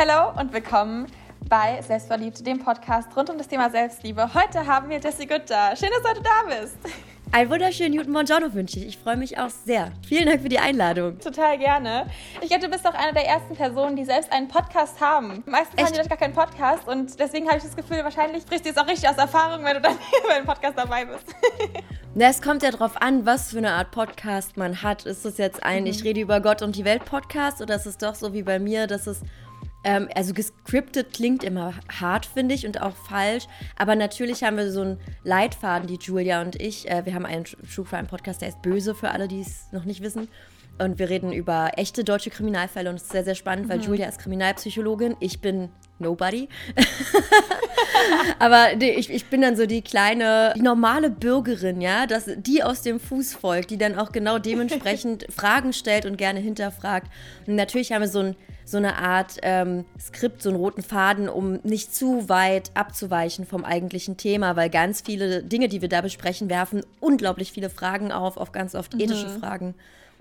Hallo und willkommen bei Selbstverliebt, dem Podcast rund um das Thema Selbstliebe. Heute haben wir Jessie Good da. Schön, dass du da bist. Einen wunderschönen guten Buongiorno wünsche ich. Ich freue mich auch sehr. Vielen Dank für die Einladung. Total gerne. Ich glaube, du bist auch eine der ersten Personen, die selbst einen Podcast haben. Meistens Echt? haben die Leute gar keinen Podcast und deswegen habe ich das Gefühl, wahrscheinlich sprichst du jetzt auch richtig aus Erfahrung, wenn du dann bei einem Podcast dabei bist. Na, es kommt ja darauf an, was für eine Art Podcast man hat. Ist es jetzt ein mhm. Ich rede über Gott und die Welt Podcast oder ist es doch so wie bei mir, dass es ähm, also gescriptet klingt immer hart, finde ich, und auch falsch. Aber natürlich haben wir so einen Leitfaden, die Julia und ich. Äh, wir haben einen True Crime Podcast, der ist böse für alle, die es noch nicht wissen. Und wir reden über echte deutsche Kriminalfälle und es ist sehr, sehr spannend, mhm. weil Julia ist Kriminalpsychologin. Ich bin Nobody. Aber ich, ich bin dann so die kleine, die normale Bürgerin, ja, dass die aus dem Fuß folgt, die dann auch genau dementsprechend Fragen stellt und gerne hinterfragt. Und natürlich haben wir so ein so eine Art ähm, Skript, so einen roten Faden, um nicht zu weit abzuweichen vom eigentlichen Thema, weil ganz viele Dinge, die wir da besprechen, werfen unglaublich viele Fragen auf, auf ganz oft ethische mhm. Fragen.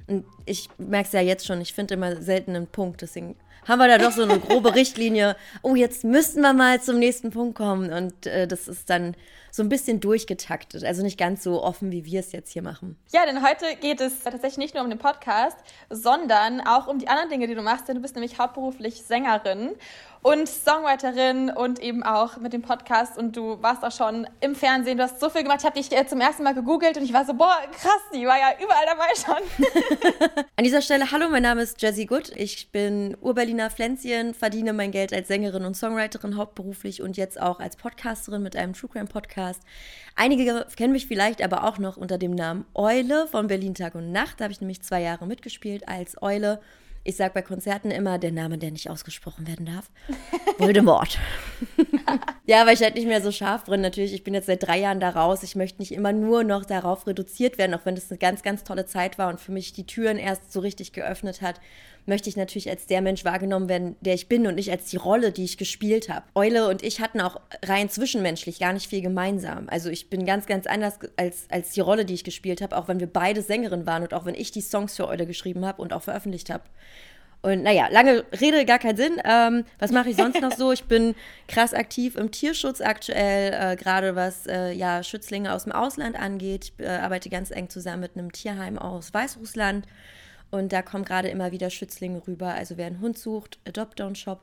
Und ich merke es ja jetzt schon, ich finde immer selten einen Punkt, deswegen haben wir da doch so eine grobe Richtlinie. Oh, jetzt müssten wir mal zum nächsten Punkt kommen. Und äh, das ist dann so ein bisschen durchgetaktet. Also nicht ganz so offen, wie wir es jetzt hier machen. Ja, denn heute geht es tatsächlich nicht nur um den Podcast, sondern auch um die anderen Dinge, die du machst. Denn du bist nämlich hauptberuflich Sängerin und Songwriterin und eben auch mit dem Podcast und du warst auch schon im Fernsehen, du hast so viel gemacht. Ich habe dich äh, zum ersten Mal gegoogelt und ich war so, boah, krass, die war ja überall dabei schon. An dieser Stelle, hallo, mein Name ist Jessie Good. Ich bin Urberliner Pflänzchen, verdiene mein Geld als Sängerin und Songwriterin hauptberuflich und jetzt auch als Podcasterin mit einem True Crime Podcast. Einige kennen mich vielleicht aber auch noch unter dem Namen Eule von Berlin Tag und Nacht. Da habe ich nämlich zwei Jahre mitgespielt als Eule ich sage bei Konzerten immer der Name, der nicht ausgesprochen werden darf. Voldemort. ja, weil ich halt nicht mehr so scharf drin. Natürlich, ich bin jetzt seit drei Jahren da raus. Ich möchte nicht immer nur noch darauf reduziert werden, auch wenn das eine ganz, ganz tolle Zeit war und für mich die Türen erst so richtig geöffnet hat möchte ich natürlich als der Mensch wahrgenommen werden, der ich bin und nicht als die Rolle, die ich gespielt habe. Eule und ich hatten auch rein zwischenmenschlich gar nicht viel gemeinsam. Also ich bin ganz, ganz anders als, als die Rolle, die ich gespielt habe, auch wenn wir beide Sängerin waren und auch wenn ich die Songs für Eule geschrieben habe und auch veröffentlicht habe. Und naja, lange Rede, gar keinen Sinn. Ähm, was mache ich sonst noch so? Ich bin krass aktiv im Tierschutz aktuell, äh, gerade was äh, ja, Schützlinge aus dem Ausland angeht. Ich äh, arbeite ganz eng zusammen mit einem Tierheim aus Weißrussland. Und da kommen gerade immer wieder Schützlinge rüber. Also wer einen Hund sucht, Adopt Down Shop.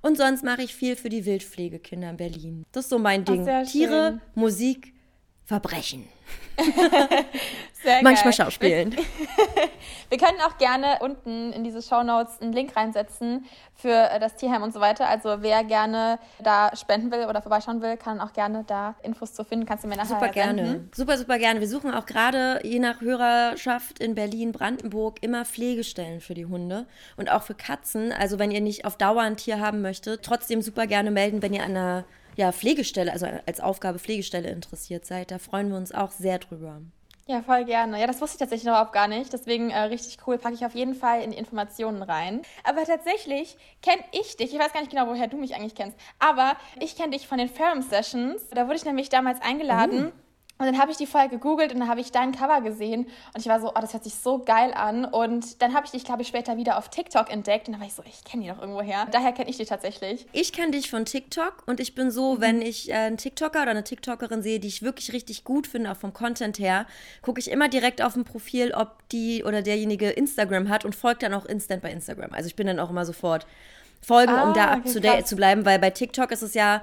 Und sonst mache ich viel für die Wildpflegekinder in Berlin. Das ist so mein Ding. Ach, Tiere, Musik, Verbrechen. Manchmal schauspielen. Wir können auch gerne unten in diese Show Notes einen Link reinsetzen für äh, das Tierheim und so weiter. Also wer gerne da spenden will oder vorbeischauen will, kann auch gerne da Infos zu finden. Kannst du mir nachher Super gerne. Senden. Super, super gerne. Wir suchen auch gerade je nach Hörerschaft in Berlin, Brandenburg immer Pflegestellen für die Hunde und auch für Katzen. Also wenn ihr nicht auf Dauer ein Tier haben möchtet, trotzdem super gerne melden, wenn ihr an einer ja, Pflegestelle, also als Aufgabe Pflegestelle interessiert seid. Da freuen wir uns auch sehr drüber. Ja, voll gerne. Ja, das wusste ich tatsächlich noch überhaupt gar nicht. Deswegen äh, richtig cool, packe ich auf jeden Fall in die Informationen rein. Aber tatsächlich kenne ich dich. Ich weiß gar nicht genau, woher du mich eigentlich kennst. Aber ich kenne dich von den Ferrum Sessions. Da wurde ich nämlich damals eingeladen. Mhm und dann habe ich die Folge gegoogelt und dann habe ich dein Cover gesehen und ich war so, oh, das hört sich so geil an. Und dann habe ich dich, glaube ich, später wieder auf TikTok entdeckt und dann war ich so, ich kenne die doch irgendwo her. Daher kenne ich dich tatsächlich. Ich kenne dich von TikTok und ich bin so, mhm. wenn ich äh, einen TikToker oder eine TikTokerin sehe, die ich wirklich richtig gut finde, auch vom Content her, gucke ich immer direkt auf dem Profil, ob die oder derjenige Instagram hat und folgt dann auch instant bei Instagram. Also ich bin dann auch immer sofort folgen, ah, um da up to date zu bleiben, weil bei TikTok ist es ja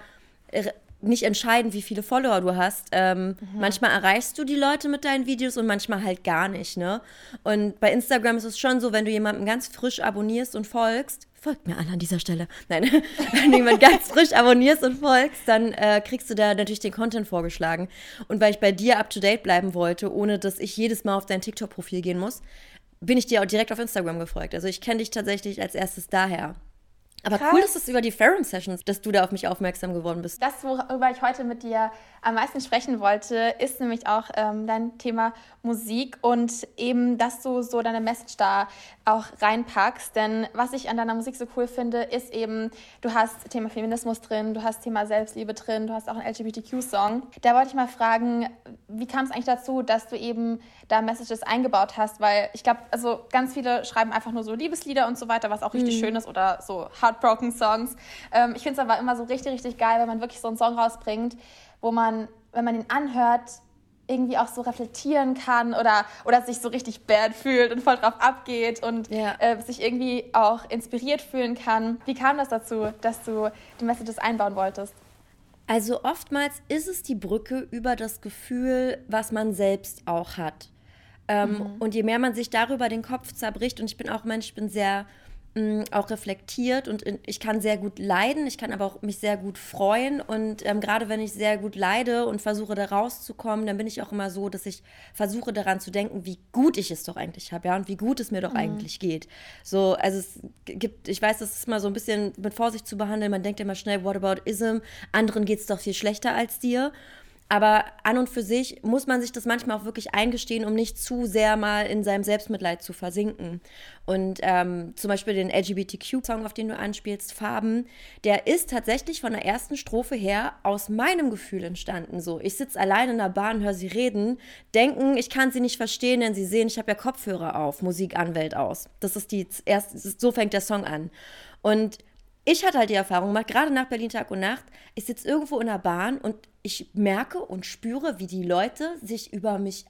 nicht entscheidend, wie viele Follower du hast. Ähm, mhm. Manchmal erreichst du die Leute mit deinen Videos und manchmal halt gar nicht, ne? Und bei Instagram ist es schon so, wenn du jemanden ganz frisch abonnierst und folgst, folgt mir an an dieser Stelle. Nein, wenn du jemanden ganz frisch abonnierst und folgst, dann äh, kriegst du da natürlich den Content vorgeschlagen. Und weil ich bei dir up to date bleiben wollte, ohne dass ich jedes Mal auf dein TikTok-Profil gehen muss, bin ich dir auch direkt auf Instagram gefolgt. Also ich kenne dich tatsächlich als erstes daher. Aber Krass. cool ist es über die Ferrum Sessions, dass du da auf mich aufmerksam geworden bist. Das, worüber ich heute mit dir am meisten sprechen wollte, ist nämlich auch ähm, dein Thema Musik und eben, dass du so deine Message da auch reinpackst. Denn was ich an deiner Musik so cool finde, ist eben, du hast Thema Feminismus drin, du hast Thema Selbstliebe drin, du hast auch einen LGBTQ-Song. Da wollte ich mal fragen, wie kam es eigentlich dazu, dass du eben da Messages eingebaut hast? Weil ich glaube, also ganz viele schreiben einfach nur so Liebeslieder und so weiter, was auch richtig mhm. schön ist oder so Hard Heartbroken Songs. Ähm, ich finde es aber immer so richtig, richtig geil, wenn man wirklich so einen Song rausbringt, wo man, wenn man ihn anhört, irgendwie auch so reflektieren kann oder, oder sich so richtig bad fühlt und voll drauf abgeht und ja. äh, sich irgendwie auch inspiriert fühlen kann. Wie kam das dazu, dass du die Messages einbauen wolltest? Also oftmals ist es die Brücke über das Gefühl, was man selbst auch hat. Ähm, mhm. Und je mehr man sich darüber den Kopf zerbricht, und ich bin auch Mensch, ich bin sehr auch reflektiert und ich kann sehr gut leiden, ich kann aber auch mich sehr gut freuen und ähm, gerade wenn ich sehr gut leide und versuche da rauszukommen, dann bin ich auch immer so, dass ich versuche daran zu denken, wie gut ich es doch eigentlich habe, ja, und wie gut es mir doch mhm. eigentlich geht. So, also es gibt, ich weiß, das ist mal so ein bisschen mit Vorsicht zu behandeln, man denkt immer schnell, what about ism, anderen geht es doch viel schlechter als dir. Aber an und für sich muss man sich das manchmal auch wirklich eingestehen, um nicht zu sehr mal in seinem Selbstmitleid zu versinken. Und ähm, zum Beispiel den LGBTQ-Song, auf den du anspielst, Farben, der ist tatsächlich von der ersten Strophe her aus meinem Gefühl entstanden. So, ich sitze allein in der Bahn, höre sie reden, denken, ich kann sie nicht verstehen, denn sie sehen, ich habe ja Kopfhörer auf, Musik an, Welt aus. Das ist die erste, so fängt der Song an. Und ich hatte halt die Erfahrung gemacht, gerade nach Berlin Tag und Nacht, ich sitze irgendwo in der Bahn und ich merke und spüre, wie die Leute sich über mich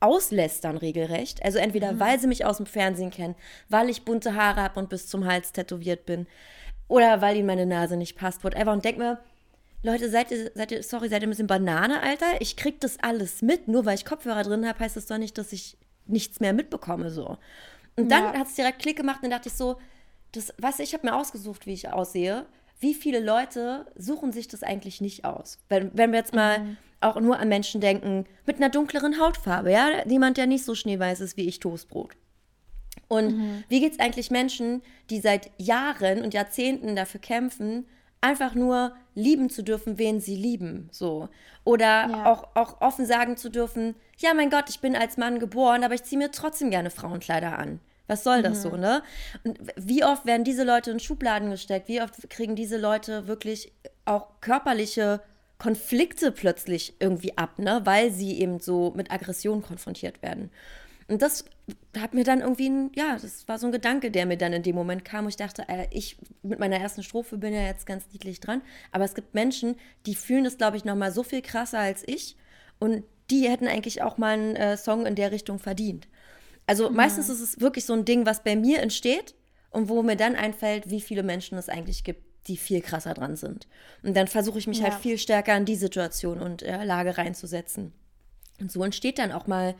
auslästern regelrecht. Also entweder mhm. weil sie mich aus dem Fernsehen kennen, weil ich bunte Haare habe und bis zum Hals tätowiert bin, oder weil ihnen meine Nase nicht passt, whatever. Und denk mir, Leute, seid ihr, seid ihr, sorry, seid ihr ein bisschen Banane, Alter? Ich krieg das alles mit, nur weil ich Kopfhörer drin habe, heißt das doch nicht, dass ich nichts mehr mitbekomme, so. Und dann ja. hat es direkt Klick gemacht und dann dachte ich so, das, was ich habe mir ausgesucht, wie ich aussehe. Wie viele Leute suchen sich das eigentlich nicht aus? Wenn, wenn wir jetzt mal mhm. auch nur an Menschen denken mit einer dunkleren Hautfarbe, ja, jemand, der nicht so schneeweiß ist wie ich Toastbrot. Und mhm. wie geht es eigentlich Menschen, die seit Jahren und Jahrzehnten dafür kämpfen, einfach nur lieben zu dürfen, wen sie lieben, so. Oder ja. auch, auch offen sagen zu dürfen, ja, mein Gott, ich bin als Mann geboren, aber ich ziehe mir trotzdem gerne Frauenkleider an. Was soll das mhm. so, ne? Und wie oft werden diese Leute in Schubladen gesteckt? Wie oft kriegen diese Leute wirklich auch körperliche Konflikte plötzlich irgendwie ab, ne? Weil sie eben so mit Aggression konfrontiert werden. Und das hat mir dann irgendwie, ein, ja, das war so ein Gedanke, der mir dann in dem Moment kam, wo ich dachte, äh, ich mit meiner ersten Strophe bin ja jetzt ganz niedlich dran, aber es gibt Menschen, die fühlen das, glaube ich, noch mal so viel krasser als ich und die hätten eigentlich auch mal einen äh, Song in der Richtung verdient. Also mhm. meistens ist es wirklich so ein Ding, was bei mir entsteht und wo mir dann einfällt, wie viele Menschen es eigentlich gibt, die viel krasser dran sind. Und dann versuche ich mich halt ja. halt viel stärker in die Situation und äh, Lage reinzusetzen. Und so entsteht dann auch mal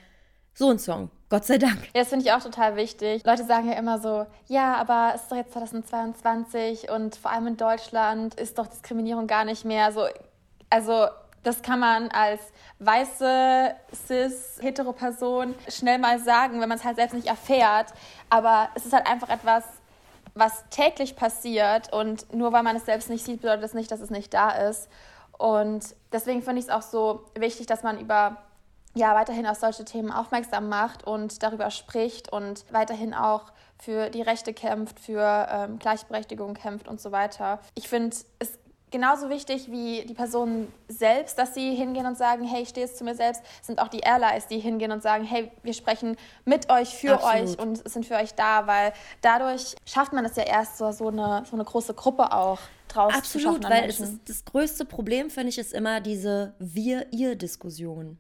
so ein Song. Gott sei Dank. Ja, das finde ich auch total wichtig. Leute sagen ja immer so, ja, aber es ist doch jetzt 2022 und vor allem in Deutschland ist doch Diskriminierung gar nicht mehr so. Also das kann man als weiße, cis, hetero Person schnell mal sagen, wenn man es halt selbst nicht erfährt. Aber es ist halt einfach etwas, was täglich passiert und nur weil man es selbst nicht sieht, bedeutet das nicht, dass es nicht da ist. Und deswegen finde ich es auch so wichtig, dass man über ja weiterhin auf solche Themen aufmerksam macht und darüber spricht und weiterhin auch für die Rechte kämpft, für ähm, Gleichberechtigung kämpft und so weiter. Ich finde, es genauso wichtig wie die Personen selbst, dass sie hingehen und sagen, hey, ich stehe jetzt zu mir selbst, sind auch die Allies, die hingehen und sagen, hey, wir sprechen mit euch, für Absolut. euch und sind für euch da, weil dadurch schafft man es ja erst so, so, eine, so eine große Gruppe auch draus Absolut, zu schaffen. Absolut, weil es ist, das größte Problem, finde ich, ist immer diese Wir-Ihr-Diskussion.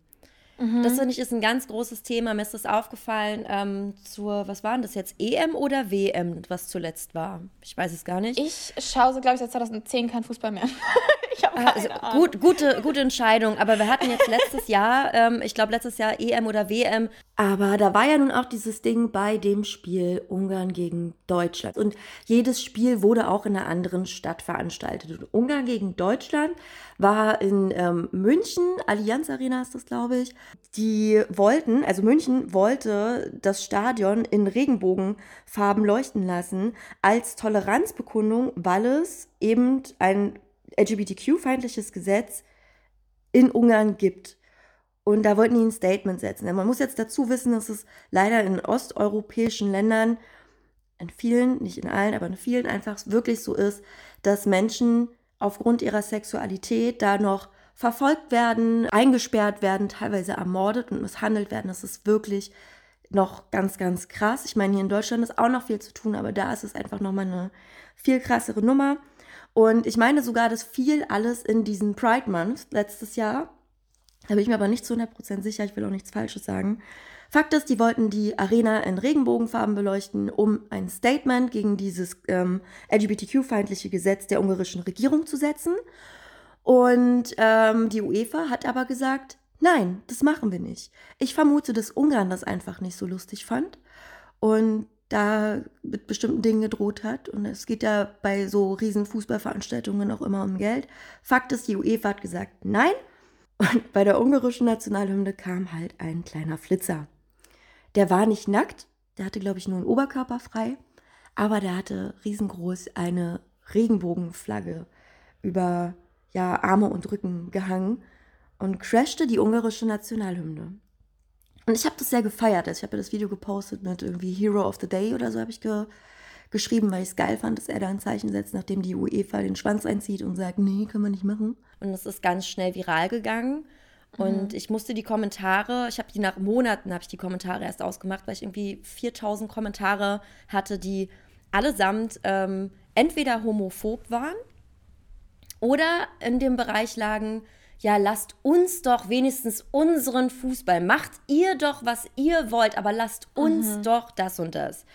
Mhm. Das finde ich ist ein ganz großes Thema. Mir ist das aufgefallen ähm, zur, was waren das jetzt, EM oder WM, was zuletzt war? Ich weiß es gar nicht. Ich schaue so, glaube ich, seit 2010 kein Fußball mehr. ich habe keine also, Ahnung. Gut, gute, gute Entscheidung. Aber wir hatten jetzt letztes Jahr, ähm, ich glaube letztes Jahr EM oder WM. Aber da war ja nun auch dieses Ding bei dem Spiel Ungarn gegen Deutschland. Und jedes Spiel wurde auch in einer anderen Stadt veranstaltet. Und Ungarn gegen Deutschland war in ähm, München, Allianz Arena ist das, glaube ich. Die wollten, also München wollte das Stadion in Regenbogenfarben leuchten lassen als Toleranzbekundung, weil es eben ein LGBTQ-feindliches Gesetz in Ungarn gibt. Und da wollten die ein Statement setzen. Man muss jetzt dazu wissen, dass es leider in osteuropäischen Ländern, in vielen, nicht in allen, aber in vielen einfach wirklich so ist, dass Menschen aufgrund ihrer Sexualität da noch verfolgt werden, eingesperrt werden, teilweise ermordet und misshandelt werden. Das ist wirklich noch ganz, ganz krass. Ich meine, hier in Deutschland ist auch noch viel zu tun, aber da ist es einfach nochmal eine viel krassere Nummer. Und ich meine sogar, das fiel alles in diesen Pride Month letztes Jahr. Da bin ich mir aber nicht zu 100% sicher, ich will auch nichts Falsches sagen. Fakt ist, die wollten die Arena in Regenbogenfarben beleuchten, um ein Statement gegen dieses ähm, LGBTQ-feindliche Gesetz der ungarischen Regierung zu setzen. Und ähm, die UEFA hat aber gesagt, nein, das machen wir nicht. Ich vermute, dass Ungarn das einfach nicht so lustig fand und da mit bestimmten Dingen gedroht hat. Und es geht ja bei so riesen Fußballveranstaltungen auch immer um Geld. Fakt ist, die UEFA hat gesagt, nein. Und bei der ungarischen Nationalhymne kam halt ein kleiner Flitzer. Der war nicht nackt, der hatte, glaube ich, nur einen Oberkörper frei, aber der hatte riesengroß eine Regenbogenflagge über ja, Arme und Rücken gehangen und crashte die ungarische Nationalhymne. Und ich habe das sehr gefeiert. Also ich habe das Video gepostet mit irgendwie Hero of the Day oder so habe ich ge geschrieben, weil ich es geil fand, dass er da ein Zeichen setzt, nachdem die UEFA den Schwanz einzieht und sagt, nee, kann man nicht machen. Und es ist ganz schnell viral gegangen. Und mhm. ich musste die Kommentare, ich habe die nach Monaten, habe ich die Kommentare erst ausgemacht, weil ich irgendwie 4000 Kommentare hatte, die allesamt ähm, entweder homophob waren oder in dem Bereich lagen, ja, lasst uns doch wenigstens unseren Fußball, macht ihr doch, was ihr wollt, aber lasst uns mhm. doch das und das.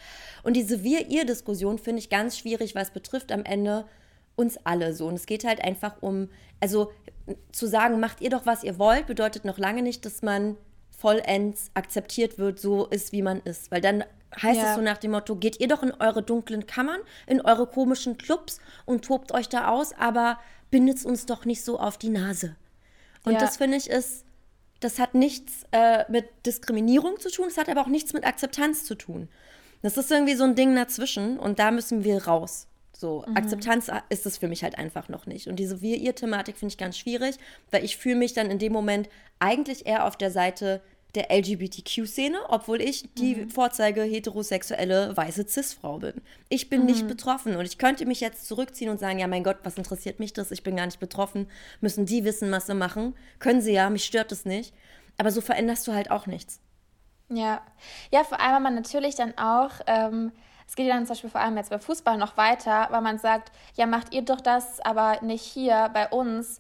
Und diese Wir-Ihr-Diskussion finde ich ganz schwierig, weil es betrifft am Ende uns alle so. Und es geht halt einfach um, also zu sagen, macht ihr doch, was ihr wollt, bedeutet noch lange nicht, dass man vollends akzeptiert wird, so ist, wie man ist. Weil dann heißt ja. es so nach dem Motto, geht ihr doch in eure dunklen Kammern, in eure komischen Clubs und tobt euch da aus, aber bindet uns doch nicht so auf die Nase. Und ja. das finde ich ist, das hat nichts äh, mit Diskriminierung zu tun, es hat aber auch nichts mit Akzeptanz zu tun. Das ist irgendwie so ein Ding dazwischen und da müssen wir raus. So, mhm. Akzeptanz ist es für mich halt einfach noch nicht. Und diese Wir-Ihr-Thematik finde ich ganz schwierig, weil ich fühle mich dann in dem Moment eigentlich eher auf der Seite der LGBTQ-Szene, obwohl ich die mhm. Vorzeige heterosexuelle weiße Cis-Frau bin. Ich bin mhm. nicht betroffen und ich könnte mich jetzt zurückziehen und sagen, ja mein Gott, was interessiert mich das? Ich bin gar nicht betroffen. Müssen die wissen, was sie machen? Können sie ja, mich stört es nicht. Aber so veränderst du halt auch nichts. Ja, ja, vor allem, weil man natürlich dann auch, ähm, es geht ja dann zum Beispiel vor allem jetzt bei Fußball noch weiter, weil man sagt, ja, macht ihr doch das, aber nicht hier bei uns.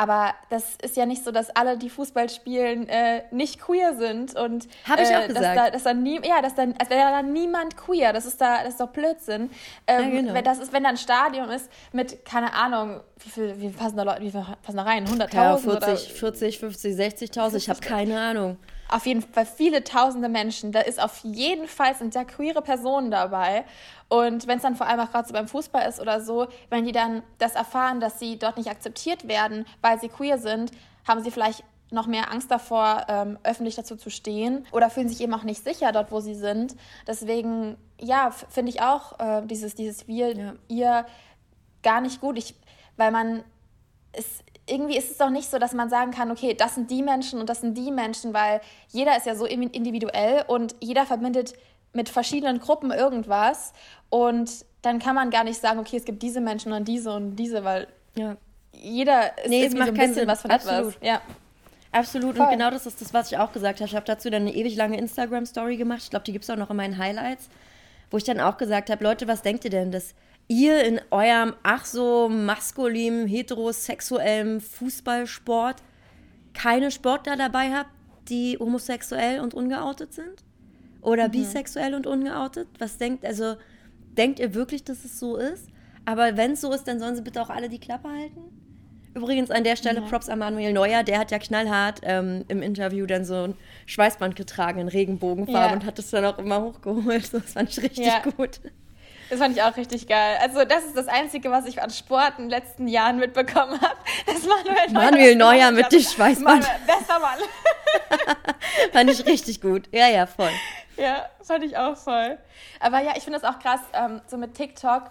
Aber das ist ja nicht so, dass alle, die Fußball spielen, äh, nicht queer sind. Und habe ich auch äh, gesagt. Dass da, dass da nie, ja, dass dann, als wäre da niemand queer. Das ist da, das ist doch Blödsinn. Ähm, ja, genau. wenn das ist, wenn da ein Stadion ist mit, keine Ahnung, wie viel, wie passen da Leute, wie viel passen da rein? 100.000? Ja, 40, oder? 40, 50, 60.000. Ich habe keine Ahnung auf jeden Fall viele tausende Menschen. Da ist auf jeden Fall sind da queere Personen dabei. Und wenn es dann vor allem auch gerade so beim Fußball ist oder so, wenn die dann das erfahren, dass sie dort nicht akzeptiert werden, weil sie queer sind, haben sie vielleicht noch mehr Angst davor, ähm, öffentlich dazu zu stehen oder fühlen sich eben auch nicht sicher dort, wo sie sind. Deswegen, ja, finde ich auch äh, dieses, dieses Wir, ja. ihr gar nicht gut. Ich, weil man, es, irgendwie ist es doch nicht so, dass man sagen kann, okay, das sind die Menschen und das sind die Menschen, weil jeder ist ja so individuell und jeder verbindet mit verschiedenen Gruppen irgendwas und dann kann man gar nicht sagen, okay, es gibt diese Menschen und diese und diese, weil ja. jeder ist nee, irgendwie so ein bisschen Sinn. was von Absolut. etwas. Ja. Absolut. Voll. Und genau das ist das, was ich auch gesagt habe. Ich habe dazu dann eine ewig lange Instagram-Story gemacht. Ich glaube, die gibt es auch noch in meinen Highlights, wo ich dann auch gesagt habe, Leute, was denkt ihr denn, dass ihr in eurem ach so maskulinen, heterosexuellen Fußballsport keine Sportler dabei habt, die homosexuell und ungeoutet sind? Oder mhm. bisexuell und ungeoutet? Was denkt, also denkt ihr wirklich, dass es so ist? Aber wenn es so ist, dann sollen sie bitte auch alle die Klappe halten? Übrigens an der Stelle ja. Props an Manuel Neuer, der hat ja knallhart ähm, im Interview dann so ein Schweißband getragen in Regenbogenfarbe ja. und hat es dann auch immer hochgeholt. Das fand ich richtig ja. gut. Das fand ich auch richtig geil. Also, das ist das Einzige, was ich an Sport in den letzten Jahren mitbekommen habe. Das Manuel Neuer, Manuel Neuer mit dem Schweißband. Manuel, bester Mann. fand ich richtig gut. Ja, ja, voll. Ja, fand ich auch voll. Aber ja, ich finde das auch krass, ähm, so mit TikTok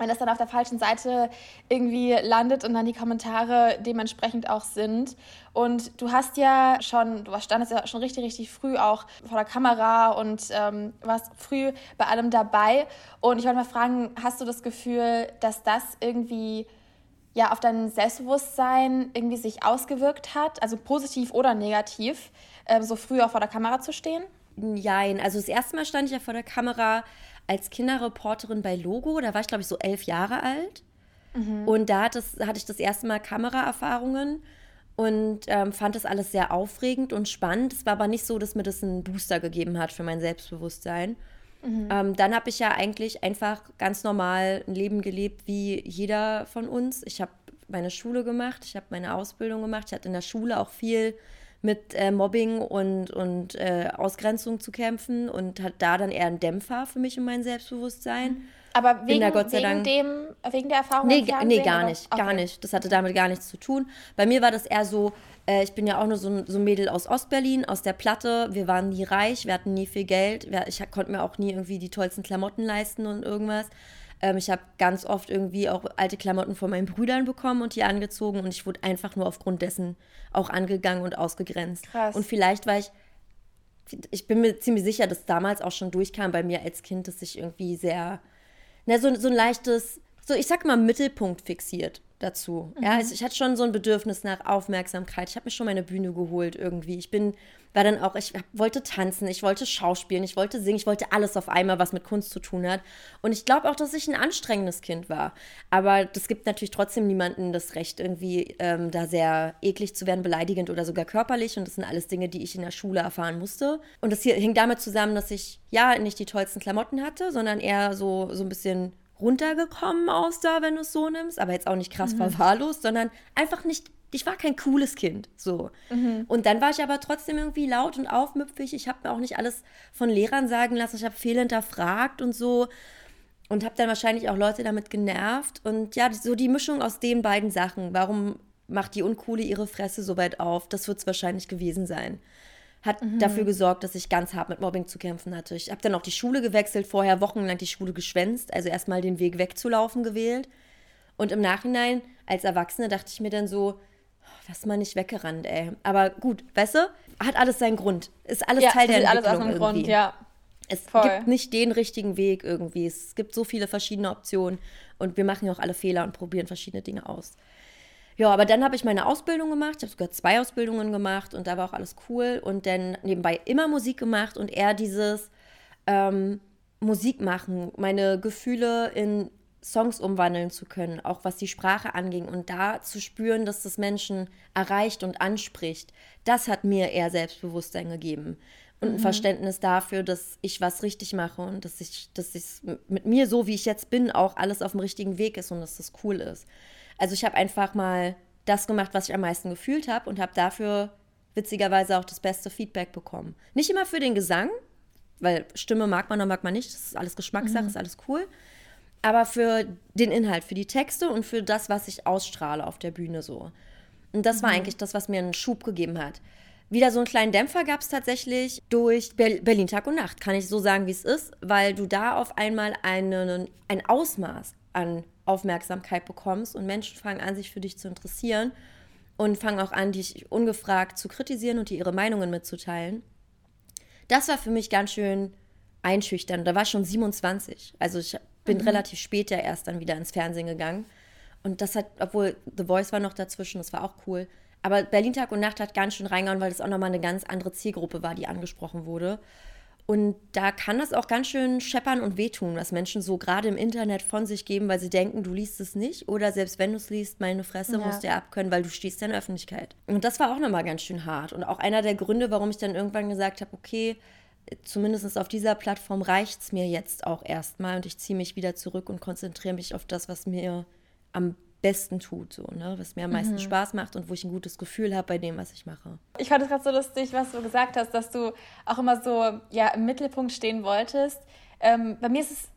wenn das dann auf der falschen Seite irgendwie landet und dann die Kommentare dementsprechend auch sind. Und du hast ja schon, du standest ja schon richtig, richtig früh auch vor der Kamera und ähm, warst früh bei allem dabei. Und ich wollte mal fragen, hast du das Gefühl, dass das irgendwie ja auf dein Selbstbewusstsein irgendwie sich ausgewirkt hat, also positiv oder negativ, ähm, so früh auch vor der Kamera zu stehen? Jein. Also das erste Mal stand ich ja vor der Kamera als Kinderreporterin bei Logo. Da war ich, glaube ich, so elf Jahre alt. Mhm. Und da das, hatte ich das erste Mal Kameraerfahrungen und ähm, fand das alles sehr aufregend und spannend. Es war aber nicht so, dass mir das einen Booster gegeben hat für mein Selbstbewusstsein. Mhm. Ähm, dann habe ich ja eigentlich einfach ganz normal ein Leben gelebt wie jeder von uns. Ich habe meine Schule gemacht, ich habe meine Ausbildung gemacht, ich hatte in der Schule auch viel mit äh, Mobbing und, und äh, Ausgrenzung zu kämpfen und hat da dann eher einen Dämpfer für mich und mein Selbstbewusstsein. Mhm. Aber wegen, wegen, dem, wegen der Erfahrung nee, nee, gar nicht, okay. gar nicht. Das hatte damit gar nichts zu tun. Bei mir war das eher so, äh, ich bin ja auch nur so ein, so ein Mädel aus Ostberlin, aus der Platte. Wir waren nie reich, wir hatten nie viel Geld. Ich konnte mir auch nie irgendwie die tollsten Klamotten leisten und irgendwas. Ähm, ich habe ganz oft irgendwie auch alte Klamotten von meinen Brüdern bekommen und die angezogen und ich wurde einfach nur aufgrund dessen auch angegangen und ausgegrenzt. Krass. Und vielleicht war ich, ich bin mir ziemlich sicher, dass damals auch schon durchkam bei mir als Kind, dass ich irgendwie sehr, na, so, so ein leichtes, so ich sag mal Mittelpunkt fixiert dazu. Mhm. Ja, also ich hatte schon so ein Bedürfnis nach Aufmerksamkeit. Ich habe mir schon meine Bühne geholt irgendwie. Ich bin, war dann auch, ich wollte tanzen, ich wollte schauspielen, ich wollte singen, ich wollte alles auf einmal, was mit Kunst zu tun hat. Und ich glaube auch, dass ich ein anstrengendes Kind war. Aber das gibt natürlich trotzdem niemandem das Recht, irgendwie ähm, da sehr eklig zu werden, beleidigend oder sogar körperlich. Und das sind alles Dinge, die ich in der Schule erfahren musste. Und das hier hing damit zusammen, dass ich ja nicht die tollsten Klamotten hatte, sondern eher so, so ein bisschen runtergekommen aus da, wenn du es so nimmst, aber jetzt auch nicht krass mhm. verwahrlost, sondern einfach nicht, ich war kein cooles Kind, so. Mhm. Und dann war ich aber trotzdem irgendwie laut und aufmüpfig. Ich habe mir auch nicht alles von Lehrern sagen lassen, ich habe viel hinterfragt und so und habe dann wahrscheinlich auch Leute damit genervt und ja, so die Mischung aus den beiden Sachen, warum macht die Uncoole ihre Fresse so weit auf, das wird es wahrscheinlich gewesen sein hat mhm. dafür gesorgt, dass ich ganz hart mit Mobbing zu kämpfen hatte. Ich habe dann auch die Schule gewechselt, vorher wochenlang die Schule geschwänzt, also erstmal den Weg wegzulaufen gewählt. Und im Nachhinein, als Erwachsene, dachte ich mir dann so, oh, was mal nicht weggerannt, ey. Aber gut, weißt du, hat alles seinen Grund. Ist alles ja, Teil der Entwicklung alles aus dem Grund, ja. Es Voll. gibt nicht den richtigen Weg irgendwie. Es gibt so viele verschiedene Optionen und wir machen ja auch alle Fehler und probieren verschiedene Dinge aus. Ja, aber dann habe ich meine Ausbildung gemacht. Ich habe sogar zwei Ausbildungen gemacht und da war auch alles cool. Und dann nebenbei immer Musik gemacht und eher dieses ähm, Musik machen, meine Gefühle in Songs umwandeln zu können, auch was die Sprache anging und da zu spüren, dass das Menschen erreicht und anspricht, das hat mir eher Selbstbewusstsein gegeben und ein mhm. Verständnis dafür, dass ich was richtig mache und dass ich, dass ich mit mir so wie ich jetzt bin auch alles auf dem richtigen Weg ist und dass das cool ist. Also ich habe einfach mal das gemacht, was ich am meisten gefühlt habe und habe dafür witzigerweise auch das beste Feedback bekommen. Nicht immer für den Gesang, weil Stimme mag man oder mag man nicht, das ist alles Geschmackssache, mhm. ist alles cool. Aber für den Inhalt, für die Texte und für das, was ich ausstrahle auf der Bühne so. Und das mhm. war eigentlich das, was mir einen Schub gegeben hat. Wieder so einen kleinen Dämpfer gab es tatsächlich durch Berlin Tag und Nacht, kann ich so sagen, wie es ist, weil du da auf einmal einen, ein Ausmaß an Aufmerksamkeit bekommst und Menschen fangen an, sich für dich zu interessieren und fangen auch an, dich ungefragt zu kritisieren und dir ihre Meinungen mitzuteilen. Das war für mich ganz schön einschüchternd. Da war ich schon 27. Also ich bin mhm. relativ spät ja erst dann wieder ins Fernsehen gegangen. Und das hat, obwohl The Voice war noch dazwischen, das war auch cool. Aber Berlin Tag und Nacht hat ganz schön reingehauen, weil das auch nochmal eine ganz andere Zielgruppe war, die angesprochen wurde. Und da kann das auch ganz schön scheppern und wehtun, was Menschen so gerade im Internet von sich geben, weil sie denken, du liest es nicht. Oder selbst wenn du es liest, meine Fresse ja. musst du ja abkönnen, weil du stehst ja in der Öffentlichkeit. Und das war auch nochmal ganz schön hart. Und auch einer der Gründe, warum ich dann irgendwann gesagt habe, okay, zumindest auf dieser Plattform reicht es mir jetzt auch erstmal und ich ziehe mich wieder zurück und konzentriere mich auf das, was mir am besten tut, so, ne? was mir am meisten mhm. Spaß macht und wo ich ein gutes Gefühl habe bei dem, was ich mache. Ich fand es gerade so lustig, was du gesagt hast, dass du auch immer so ja, im Mittelpunkt stehen wolltest. Ähm, bei mir ist es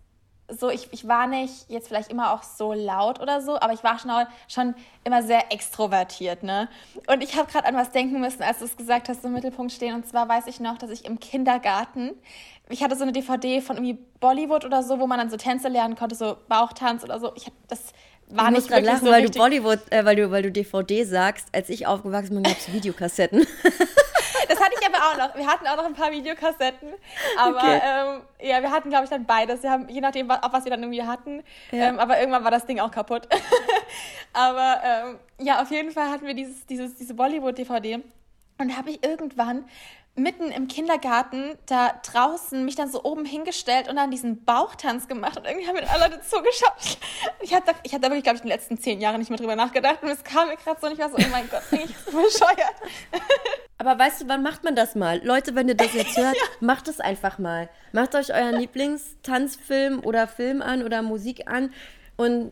so, ich, ich war nicht jetzt vielleicht immer auch so laut oder so, aber ich war schon, schon immer sehr extrovertiert, ne? Und ich habe gerade an was denken müssen, als du es gesagt hast, so im Mittelpunkt stehen. Und zwar weiß ich noch, dass ich im Kindergarten, ich hatte so eine DVD von irgendwie Bollywood oder so, wo man dann so Tänze lernen konnte, so Bauchtanz oder so. Ich habe das war ich nicht gerade lachen, so weil du Bollywood, äh, weil du, weil du DVD sagst. Als ich aufgewachsen bin, gab es Videokassetten. das hatte ich aber auch noch. Wir hatten auch noch ein paar Videokassetten. Aber okay. ähm, ja, wir hatten, glaube ich, dann beides. Wir haben, je nachdem, was, was wir dann irgendwie hatten. Ja. Ähm, aber irgendwann war das Ding auch kaputt. aber ähm, ja, auf jeden Fall hatten wir dieses, dieses, diese Bollywood-DVD. Und da habe ich irgendwann mitten im Kindergarten da draußen mich dann so oben hingestellt und dann diesen Bauchtanz gemacht und irgendwie haben mir alle Leute zugeschaut. Ich hatte, ich hatte da wirklich, glaube ich, in den letzten zehn Jahren nicht mehr drüber nachgedacht und es kam mir gerade so und ich war so, oh mein Gott, bin ich so bescheuert. Aber weißt du, wann macht man das mal? Leute, wenn ihr das jetzt hört, ja. macht es einfach mal. Macht euch euren Lieblingstanzfilm oder Film an oder Musik an und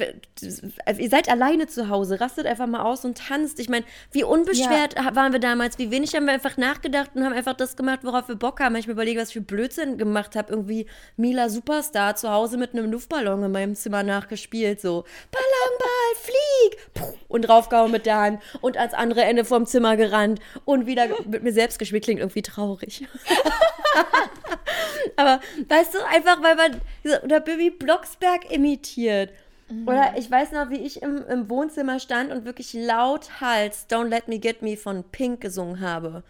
ihr seid alleine zu Hause, rastet einfach mal aus und tanzt. Ich meine, wie unbeschwert ja. waren wir damals, wie wenig haben wir einfach nachgedacht und haben einfach das gemacht, worauf wir Bock haben. Ich mir überlege, was ich für Blödsinn gemacht habe. Irgendwie Mila Superstar zu Hause mit einem Luftballon in meinem Zimmer nachgespielt. So, Ballonball, flieg! Und draufgehauen mit der Hand und ans andere Ende vom Zimmer gerannt und wieder mit mir selbst gespielt. Klingt irgendwie traurig. Aber weißt du, einfach weil man oder Bibi Blocksberg imitiert. Mhm. Oder ich weiß noch, wie ich im, im Wohnzimmer stand und wirklich laut Hals Don't Let Me Get Me von Pink gesungen habe.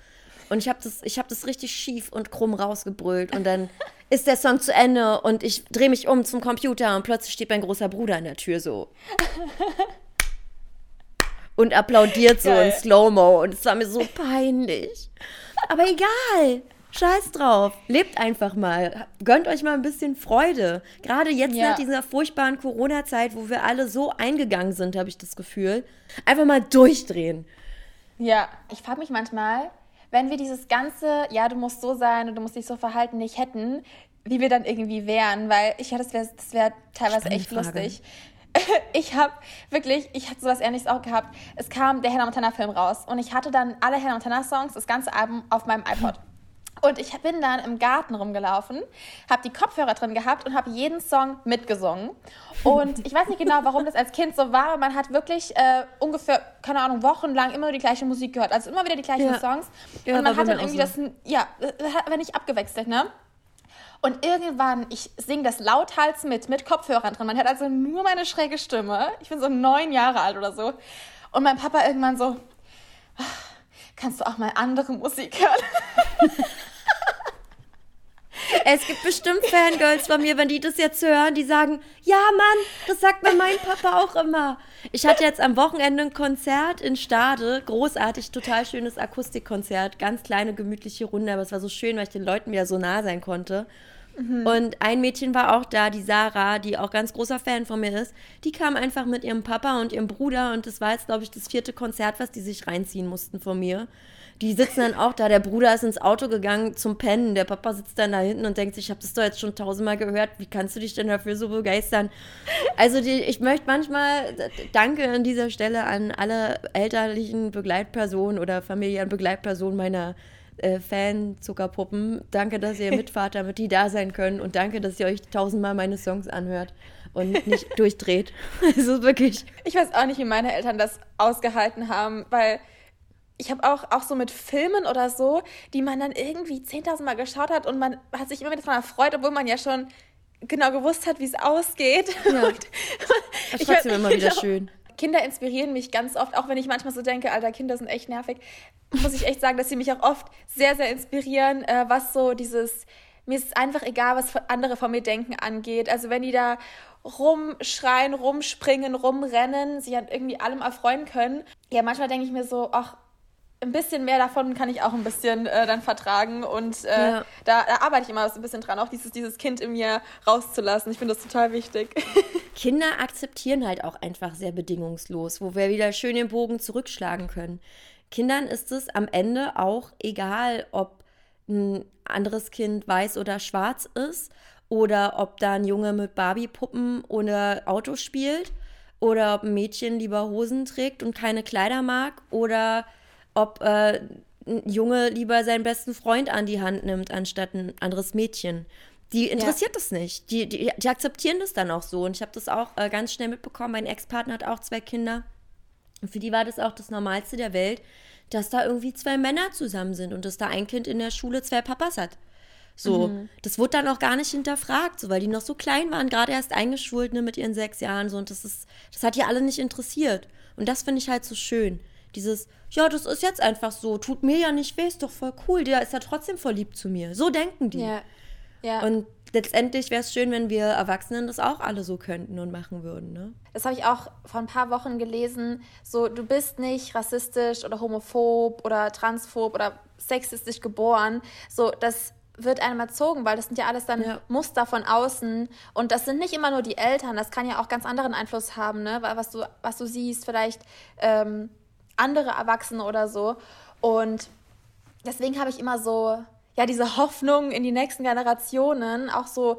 Und ich habe das, hab das richtig schief und krumm rausgebrüllt. Und dann ist der Song zu Ende und ich drehe mich um zum Computer und plötzlich steht mein großer Bruder an der Tür so. Und applaudiert so Geil. in Slow-Mo. Und es war mir so peinlich. Aber egal. Scheiß drauf. Lebt einfach mal. Gönnt euch mal ein bisschen Freude. Gerade jetzt ja. nach dieser furchtbaren Corona-Zeit, wo wir alle so eingegangen sind, habe ich das Gefühl. Einfach mal durchdrehen. Ja, ich frage mich manchmal, wenn wir dieses ganze, ja, du musst so sein und du musst dich so verhalten, nicht hätten, wie wir dann irgendwie wären, weil ich ja, das wäre das wär teilweise echt lustig. Ich habe wirklich, ich hatte sowas ähnliches auch gehabt. Es kam der Hannah Montana Film raus und ich hatte dann alle Hannah Montana Songs, das ganze Album auf meinem iPod. Und ich bin dann im Garten rumgelaufen, habe die Kopfhörer drin gehabt und habe jeden Song mitgesungen. Und ich weiß nicht genau, warum das als Kind so war, aber man hat wirklich äh, ungefähr, keine Ahnung, wochenlang immer die gleiche Musik gehört. Also immer wieder die gleichen ja. Songs. Ja, und man hat dann irgendwie das, ja, wenn nicht abgewechselt, ne? Und irgendwann, ich singe das lauthals mit, mit Kopfhörern drin. Man hört also nur meine schräge Stimme. Ich bin so neun Jahre alt oder so. Und mein Papa irgendwann so, kannst du auch mal andere Musik hören? Es gibt bestimmt Fangirls von mir, wenn die das jetzt hören, die sagen, ja Mann, das sagt mir mein Papa auch immer. Ich hatte jetzt am Wochenende ein Konzert in Stade, großartig, total schönes Akustikkonzert, ganz kleine, gemütliche Runde, aber es war so schön, weil ich den Leuten wieder so nah sein konnte. Mhm. Und ein Mädchen war auch da, die Sarah, die auch ganz großer Fan von mir ist. Die kam einfach mit ihrem Papa und ihrem Bruder und das war jetzt, glaube ich, das vierte Konzert, was die sich reinziehen mussten von mir. Die sitzen dann auch da. Der Bruder ist ins Auto gegangen zum Pennen. Der Papa sitzt dann da hinten und denkt sich, ich habe das doch jetzt schon tausendmal gehört. Wie kannst du dich denn dafür so begeistern? Also die, ich möchte manchmal, danke an dieser Stelle an alle elterlichen Begleitpersonen oder Familienbegleitpersonen meiner äh, Fan-Zuckerpuppen. Danke, dass ihr mitfahrt, damit die da sein können. Und danke, dass ihr euch tausendmal meine Songs anhört und nicht durchdreht. Also wirklich. Ich weiß auch nicht, wie meine Eltern das ausgehalten haben, weil ich habe auch, auch so mit Filmen oder so, die man dann irgendwie 10.000 Mal geschaut hat und man hat sich immer wieder daran erfreut, obwohl man ja schon genau gewusst hat, wie es ausgeht. Ja. das ist trotzdem immer wieder schön. Kinder inspirieren mich ganz oft, auch wenn ich manchmal so denke, alter, Kinder sind echt nervig, muss ich echt sagen, dass sie mich auch oft sehr, sehr inspirieren, äh, was so dieses, mir ist es einfach egal, was andere von mir denken angeht. Also wenn die da rumschreien, rumspringen, rumrennen, sich an irgendwie allem erfreuen können. Ja, manchmal denke ich mir so, ach, ein bisschen mehr davon kann ich auch ein bisschen äh, dann vertragen und äh, ja. da, da, arbeite ich immer so ein bisschen dran, auch dieses, dieses Kind in mir rauszulassen. Ich finde das total wichtig. Kinder akzeptieren halt auch einfach sehr bedingungslos, wo wir wieder schön den Bogen zurückschlagen können. Kindern ist es am Ende auch egal, ob ein anderes Kind weiß oder schwarz ist oder ob da ein Junge mit Barbie-Puppen oder Auto spielt oder ob ein Mädchen lieber Hosen trägt und keine Kleider mag oder ob äh, ein Junge lieber seinen besten Freund an die Hand nimmt, anstatt ein anderes Mädchen. Die interessiert ja. das nicht. Die, die, die, akzeptieren das dann auch so. Und ich habe das auch äh, ganz schnell mitbekommen. Mein Ex-Partner hat auch zwei Kinder. Und für die war das auch das Normalste der Welt, dass da irgendwie zwei Männer zusammen sind und dass da ein Kind in der Schule zwei Papas hat. So, mhm. das wurde dann auch gar nicht hinterfragt, so, weil die noch so klein waren, gerade erst eingeschult ne, mit ihren sechs Jahren. So, und das ist, das hat die alle nicht interessiert. Und das finde ich halt so schön. Dieses, ja, das ist jetzt einfach so, tut mir ja nicht weh, ist doch voll cool, der ist ja trotzdem voll lieb zu mir. So denken die. Ja. Ja. Und letztendlich wäre es schön, wenn wir Erwachsenen das auch alle so könnten und machen würden. Ne? Das habe ich auch vor ein paar Wochen gelesen. So, du bist nicht rassistisch oder homophob oder transphob oder sexistisch geboren. So, das wird einem erzogen, weil das sind ja alles dann ja. Muster von außen und das sind nicht immer nur die Eltern, das kann ja auch ganz anderen Einfluss haben, ne? was du, was du siehst, vielleicht ähm, andere Erwachsene oder so und deswegen habe ich immer so, ja, diese Hoffnung in die nächsten Generationen, auch so,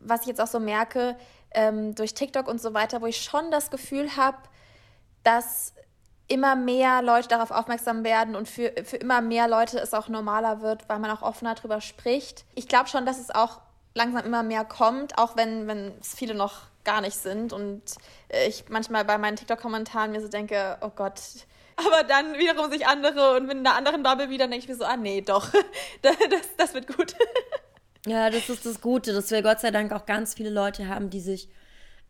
was ich jetzt auch so merke, ähm, durch TikTok und so weiter, wo ich schon das Gefühl habe, dass immer mehr Leute darauf aufmerksam werden und für, für immer mehr Leute es auch normaler wird, weil man auch offener darüber spricht. Ich glaube schon, dass es auch langsam immer mehr kommt, auch wenn, wenn es viele noch gar nicht sind und ich manchmal bei meinen TikTok-Kommentaren mir so denke, oh Gott, aber dann wiederum sich andere und in einer anderen Bubble wieder denke ich mir so, ah nee, doch, das, das wird gut. Ja, das ist das Gute, dass wir Gott sei Dank auch ganz viele Leute haben, die sich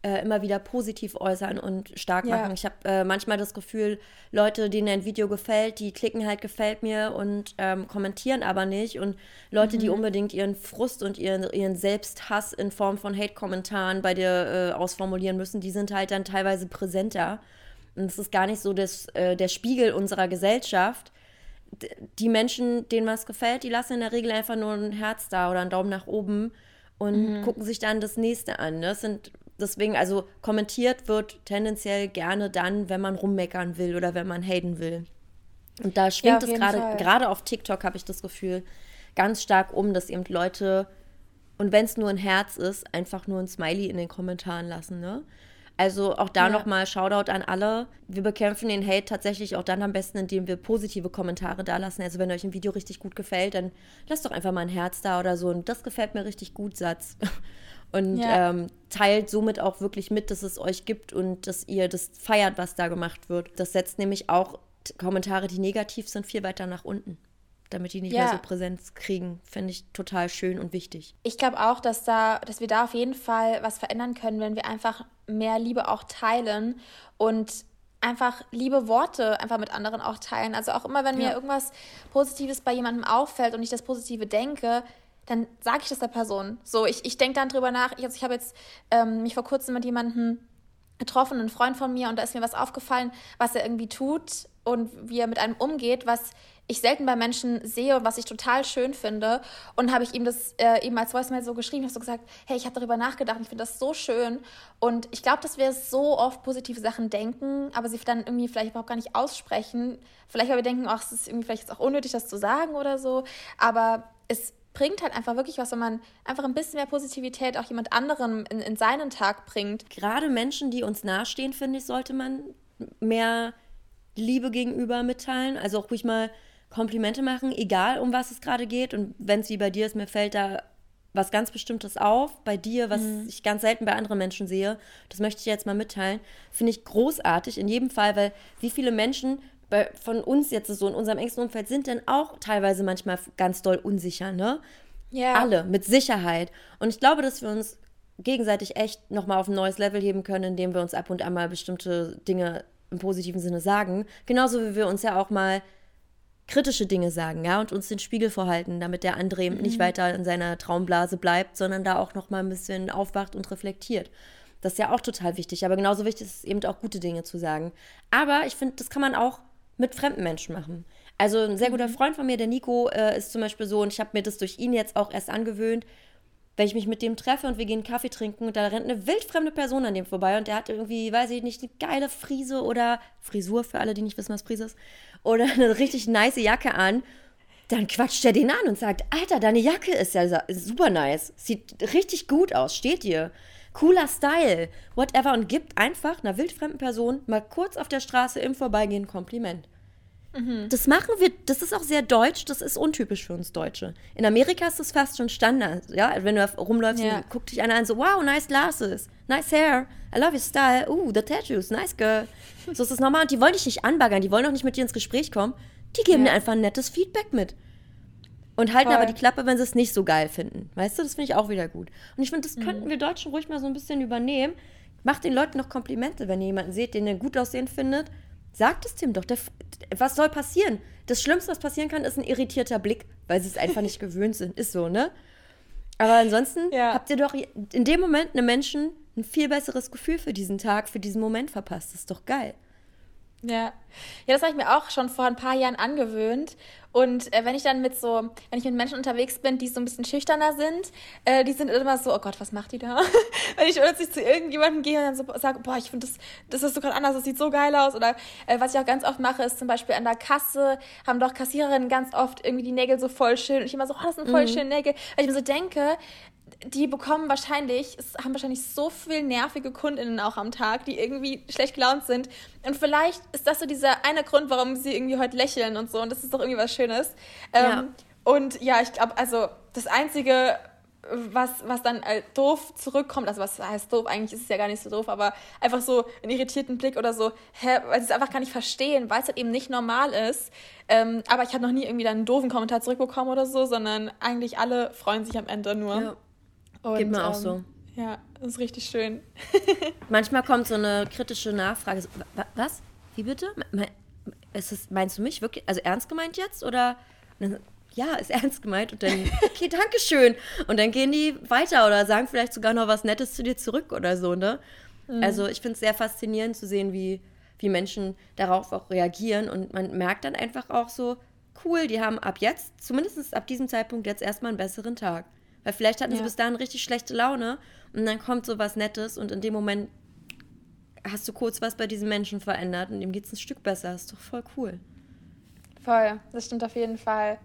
äh, immer wieder positiv äußern und stark ja. machen. Ich habe äh, manchmal das Gefühl, Leute, denen ein Video gefällt, die klicken halt gefällt mir und ähm, kommentieren aber nicht. Und Leute, mhm. die unbedingt ihren Frust und ihren, ihren Selbsthass in Form von Hate-Kommentaren bei dir äh, ausformulieren müssen, die sind halt dann teilweise präsenter. Und es ist gar nicht so das, äh, der Spiegel unserer Gesellschaft. Die Menschen, denen was gefällt, die lassen in der Regel einfach nur ein Herz da oder einen Daumen nach oben und mhm. gucken sich dann das nächste an. Das sind deswegen, also kommentiert wird tendenziell gerne dann, wenn man rummeckern will oder wenn man haten will. Und da schwingt ja, es gerade, gerade auf TikTok habe ich das Gefühl, ganz stark um, dass eben Leute, und wenn es nur ein Herz ist, einfach nur ein Smiley in den Kommentaren lassen, ne? Also auch da ja. nochmal Shoutout an alle. Wir bekämpfen den Hate tatsächlich auch dann am besten, indem wir positive Kommentare da lassen. Also wenn euch ein Video richtig gut gefällt, dann lasst doch einfach mal ein Herz da oder so. Und das gefällt mir richtig gut, Satz und ja. ähm, teilt somit auch wirklich mit, dass es euch gibt und dass ihr das feiert, was da gemacht wird. Das setzt nämlich auch Kommentare, die negativ sind, viel weiter nach unten, damit die nicht ja. mehr so Präsenz kriegen. Finde ich total schön und wichtig. Ich glaube auch, dass da, dass wir da auf jeden Fall was verändern können, wenn wir einfach mehr Liebe auch teilen und einfach liebe Worte einfach mit anderen auch teilen. Also auch immer, wenn ja. mir irgendwas Positives bei jemandem auffällt und ich das Positive denke, dann sage ich das der Person. So, ich, ich denke dann drüber nach. Ich, also ich habe jetzt ähm, mich vor kurzem mit jemandem getroffen, einen Freund von mir, und da ist mir was aufgefallen, was er irgendwie tut und wie er mit einem umgeht, was ich selten bei Menschen sehe und was ich total schön finde. Und habe ich ihm das äh, eben als Voicemail so geschrieben, habe so gesagt, hey, ich habe darüber nachgedacht, ich finde das so schön. Und ich glaube, dass wir so oft positive Sachen denken, aber sie dann irgendwie vielleicht überhaupt gar nicht aussprechen. Vielleicht, weil wir denken, ach, es ist irgendwie vielleicht jetzt auch unnötig, das zu sagen oder so. Aber es bringt halt einfach wirklich was, wenn man einfach ein bisschen mehr Positivität auch jemand anderem in, in seinen Tag bringt. Gerade Menschen, die uns nahestehen, finde ich, sollte man mehr Liebe gegenüber mitteilen. Also auch ruhig mal Komplimente machen, egal um was es gerade geht. Und wenn es wie bei dir ist, mir fällt da was ganz Bestimmtes auf, bei dir, was mhm. ich ganz selten bei anderen Menschen sehe, das möchte ich jetzt mal mitteilen, finde ich großartig in jedem Fall, weil wie viele Menschen bei, von uns jetzt so in unserem engsten Umfeld sind denn auch teilweise manchmal ganz doll unsicher, ne? Ja. Alle, mit Sicherheit. Und ich glaube, dass wir uns gegenseitig echt nochmal auf ein neues Level heben können, indem wir uns ab und an mal bestimmte Dinge im positiven Sinne sagen. Genauso wie wir uns ja auch mal kritische Dinge sagen, ja, und uns den Spiegel vorhalten, damit der andere eben mhm. nicht weiter in seiner Traumblase bleibt, sondern da auch nochmal ein bisschen aufwacht und reflektiert. Das ist ja auch total wichtig, aber genauso wichtig ist es eben auch gute Dinge zu sagen. Aber ich finde, das kann man auch mit fremden Menschen machen. Also ein sehr guter mhm. Freund von mir, der Nico, äh, ist zum Beispiel so, und ich habe mir das durch ihn jetzt auch erst angewöhnt, wenn ich mich mit dem treffe und wir gehen Kaffee trinken und da rennt eine wildfremde Person an dem vorbei und der hat irgendwie, weiß ich nicht, eine geile Frise oder Frisur für alle, die nicht wissen, was Frise ist, oder eine richtig nice Jacke an, dann quatscht er den an und sagt, Alter, deine Jacke ist ja super nice, sieht richtig gut aus, steht dir. Cooler Style, whatever, und gibt einfach einer wildfremden Person mal kurz auf der Straße im Vorbeigehen Kompliment. Mhm. Das machen wir, das ist auch sehr deutsch, das ist untypisch für uns Deutsche. In Amerika ist das fast schon Standard, ja, wenn du rumläufst ja. und guckt dich einer an, so, wow, nice glasses, nice hair, I love your style, ooh, the tattoos, nice girl. So ist das normal und die wollen dich nicht anbaggern, die wollen auch nicht mit dir ins Gespräch kommen, die geben ja. dir einfach ein nettes Feedback mit. Und halten Voll. aber die Klappe, wenn sie es nicht so geil finden. Weißt du, das finde ich auch wieder gut. Und ich finde, das mhm. könnten wir Deutschen ruhig mal so ein bisschen übernehmen. Macht den Leuten noch Komplimente, wenn ihr jemanden seht, den ihr gut aussehen findet. Sagt es dem doch. Der, was soll passieren? Das Schlimmste, was passieren kann, ist ein irritierter Blick, weil sie es einfach nicht gewöhnt sind. Ist so, ne? Aber ansonsten ja. habt ihr doch in dem Moment einem Menschen ein viel besseres Gefühl für diesen Tag, für diesen Moment verpasst. Das ist doch geil. Ja. Ja, das habe ich mir auch schon vor ein paar Jahren angewöhnt. Und äh, wenn ich dann mit so, wenn ich mit Menschen unterwegs bin, die so ein bisschen schüchterner sind, äh, die sind immer so, oh Gott, was macht die da? wenn ich plötzlich zu irgendjemandem gehe und dann so sage, boah, ich finde das, das ist so gerade anders, das sieht so geil aus. Oder äh, was ich auch ganz oft mache, ist zum Beispiel an der Kasse haben doch Kassiererinnen ganz oft irgendwie die Nägel so voll schön. Und ich immer so, oh, das sind voll mhm. schöne Nägel. Weil ich mir so denke, die bekommen wahrscheinlich, es haben wahrscheinlich so viel nervige KundInnen auch am Tag, die irgendwie schlecht gelaunt sind. Und vielleicht ist das so dieser eine Grund, warum sie irgendwie heute lächeln und so. Und das ist doch irgendwie was Schönes. Ähm, ja. Und ja, ich glaube, also das Einzige, was, was dann äh, doof zurückkommt, also was heißt doof, eigentlich ist es ja gar nicht so doof, aber einfach so einen irritierten Blick oder so, hä, weil sie es einfach gar nicht verstehen, weil es halt eben nicht normal ist. Ähm, aber ich habe noch nie irgendwie dann einen doofen Kommentar zurückbekommen oder so, sondern eigentlich alle freuen sich am Ende nur. Ja. Und, Geht mir auch ähm, so. Ja, das ist richtig schön. Manchmal kommt so eine kritische Nachfrage. Was? Wie bitte? Ist es, meinst du mich wirklich? Also ernst gemeint jetzt? Oder? Ja, ist ernst gemeint. Und dann, okay, danke schön. Und dann gehen die weiter oder sagen vielleicht sogar noch was Nettes zu dir zurück oder so, ne? Mhm. Also ich finde es sehr faszinierend zu sehen, wie, wie Menschen darauf auch reagieren. Und man merkt dann einfach auch so, cool, die haben ab jetzt, zumindest ab diesem Zeitpunkt jetzt erstmal einen besseren Tag. Weil vielleicht hatten ja. sie bis dahin richtig schlechte Laune und dann kommt so was Nettes und in dem Moment hast du kurz was bei diesem Menschen verändert und ihm geht es ein Stück besser. Das ist doch voll cool. Voll, das stimmt auf jeden Fall.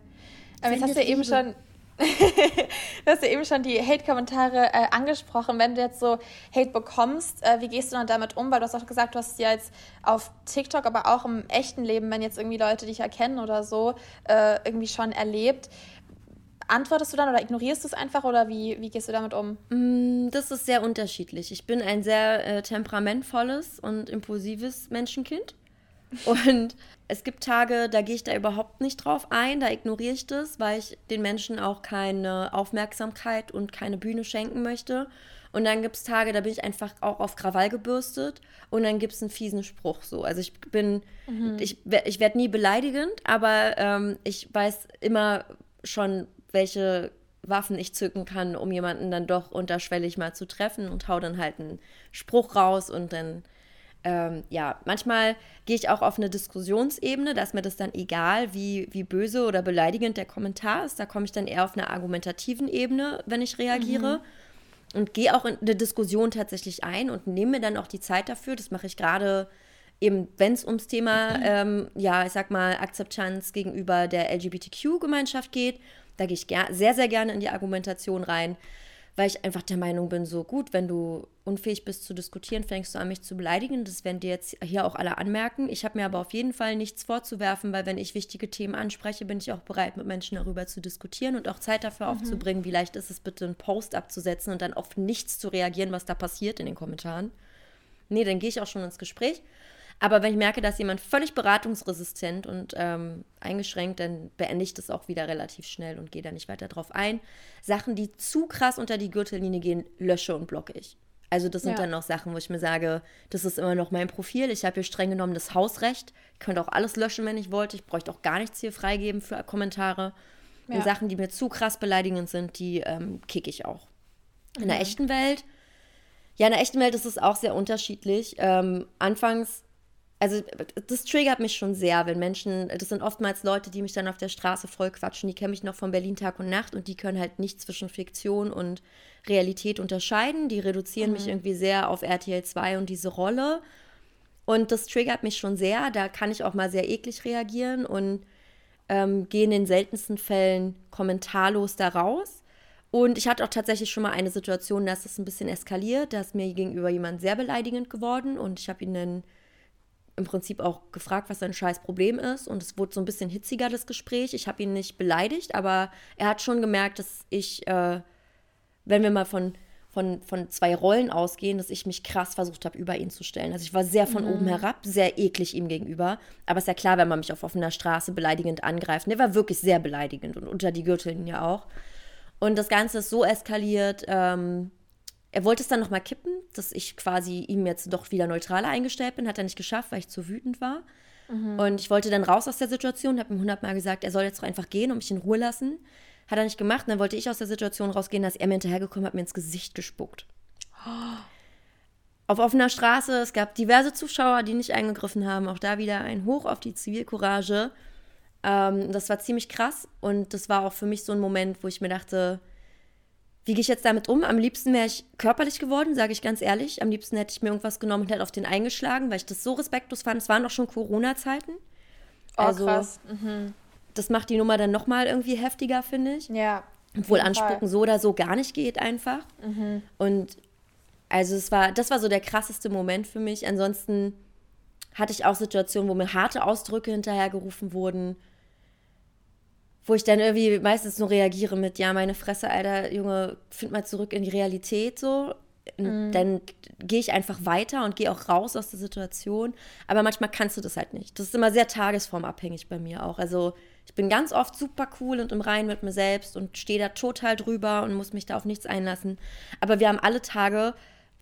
Aber jetzt hast du ja eben schon. du hast ja eben schon die Hate-Kommentare äh, angesprochen. Wenn du jetzt so Hate bekommst, äh, wie gehst du dann damit um? Weil du hast auch gesagt, du hast ja jetzt auf TikTok, aber auch im echten Leben, wenn jetzt irgendwie Leute dich erkennen oder so, äh, irgendwie schon erlebt antwortest du dann oder ignorierst du es einfach oder wie, wie gehst du damit um? Mm, das ist sehr unterschiedlich. Ich bin ein sehr äh, temperamentvolles und impulsives Menschenkind. Und es gibt Tage, da gehe ich da überhaupt nicht drauf ein, da ignoriere ich das, weil ich den Menschen auch keine Aufmerksamkeit und keine Bühne schenken möchte. Und dann gibt es Tage, da bin ich einfach auch auf Krawall gebürstet und dann gibt es einen fiesen Spruch so. Also ich bin, mhm. ich, ich werde nie beleidigend, aber ähm, ich weiß immer schon, welche Waffen ich zücken kann, um jemanden dann doch unterschwellig mal zu treffen und hau dann halt einen Spruch raus und dann, ähm, ja, manchmal gehe ich auch auf eine Diskussionsebene, da ist mir das dann egal, wie, wie böse oder beleidigend der Kommentar ist. Da komme ich dann eher auf einer argumentativen Ebene, wenn ich reagiere. Mhm. Und gehe auch in eine Diskussion tatsächlich ein und nehme mir dann auch die Zeit dafür. Das mache ich gerade eben, wenn es ums Thema, ähm, ja, ich sag mal, Akzeptanz gegenüber der LGBTQ-Gemeinschaft geht da gehe ich sehr, sehr gerne in die Argumentation rein, weil ich einfach der Meinung bin, so gut, wenn du unfähig bist zu diskutieren, fängst du an, mich zu beleidigen. Das werden dir jetzt hier auch alle anmerken. Ich habe mir aber auf jeden Fall nichts vorzuwerfen, weil wenn ich wichtige Themen anspreche, bin ich auch bereit, mit Menschen darüber zu diskutieren und auch Zeit dafür mhm. aufzubringen. Wie leicht ist es bitte, einen Post abzusetzen und dann auf nichts zu reagieren, was da passiert in den Kommentaren. Nee, dann gehe ich auch schon ins Gespräch. Aber wenn ich merke, dass jemand völlig beratungsresistent und ähm, eingeschränkt, dann beende ich das auch wieder relativ schnell und gehe da nicht weiter drauf ein. Sachen, die zu krass unter die Gürtellinie gehen, lösche und blocke ich. Also das sind ja. dann noch Sachen, wo ich mir sage, das ist immer noch mein Profil. Ich habe hier streng genommen das Hausrecht. Ich könnte auch alles löschen, wenn ich wollte. Ich bräuchte auch gar nichts hier freigeben für Kommentare. Ja. Und Sachen, die mir zu krass beleidigend sind, die ähm, kicke ich auch. In mhm. der echten Welt, ja, in der echten Welt ist es auch sehr unterschiedlich. Ähm, anfangs also das triggert mich schon sehr, wenn Menschen, das sind oftmals Leute, die mich dann auf der Straße voll quatschen, die kennen mich noch von Berlin Tag und Nacht und die können halt nicht zwischen Fiktion und Realität unterscheiden. Die reduzieren mhm. mich irgendwie sehr auf RTL 2 und diese Rolle. Und das triggert mich schon sehr. Da kann ich auch mal sehr eklig reagieren und ähm, gehe in den seltensten Fällen kommentarlos da raus. Und ich hatte auch tatsächlich schon mal eine Situation, dass es ein bisschen eskaliert. Da ist mir gegenüber jemand sehr beleidigend geworden und ich habe ihn dann im Prinzip auch gefragt, was sein scheiß Problem ist. Und es wurde so ein bisschen hitziger, das Gespräch. Ich habe ihn nicht beleidigt, aber er hat schon gemerkt, dass ich, äh, wenn wir mal von, von, von zwei Rollen ausgehen, dass ich mich krass versucht habe, über ihn zu stellen. Also ich war sehr von mhm. oben herab, sehr eklig ihm gegenüber. Aber ist ja klar, wenn man mich auf offener Straße beleidigend angreift. Der war wirklich sehr beleidigend und unter die Gürtellinie auch. Und das Ganze ist so eskaliert, ähm, er wollte es dann nochmal kippen, dass ich quasi ihm jetzt doch wieder neutraler eingestellt bin. Hat er nicht geschafft, weil ich zu wütend war. Mhm. Und ich wollte dann raus aus der Situation, habe ihm hundertmal gesagt, er soll jetzt doch einfach gehen und mich in Ruhe lassen. Hat er nicht gemacht. Und dann wollte ich aus der Situation rausgehen, dass er mir hinterhergekommen hat, mir ins Gesicht gespuckt. Auf offener Straße, es gab diverse Zuschauer, die nicht eingegriffen haben. Auch da wieder ein Hoch auf die Zivilcourage. Ähm, das war ziemlich krass und das war auch für mich so ein Moment, wo ich mir dachte, wie gehe ich jetzt damit um? Am liebsten wäre ich körperlich geworden, sage ich ganz ehrlich. Am liebsten hätte ich mir irgendwas genommen und hätte auf den eingeschlagen, weil ich das so respektlos fand. Es waren doch schon Corona-Zeiten. Oh, also, krass. Mhm. Das macht die Nummer dann nochmal irgendwie heftiger, finde ich. Ja. Obwohl Anspucken Fall. so oder so gar nicht geht einfach. Mhm. Und also es war, das war so der krasseste Moment für mich. Ansonsten hatte ich auch Situationen, wo mir harte Ausdrücke hinterhergerufen wurden wo ich dann irgendwie meistens nur reagiere mit, ja, meine Fresse, Alter, Junge, find mal zurück in die Realität so. Mhm. Dann gehe ich einfach weiter und gehe auch raus aus der Situation. Aber manchmal kannst du das halt nicht. Das ist immer sehr tagesformabhängig bei mir auch. Also ich bin ganz oft super cool und im Reinen mit mir selbst und stehe da total drüber und muss mich da auf nichts einlassen. Aber wir haben alle Tage,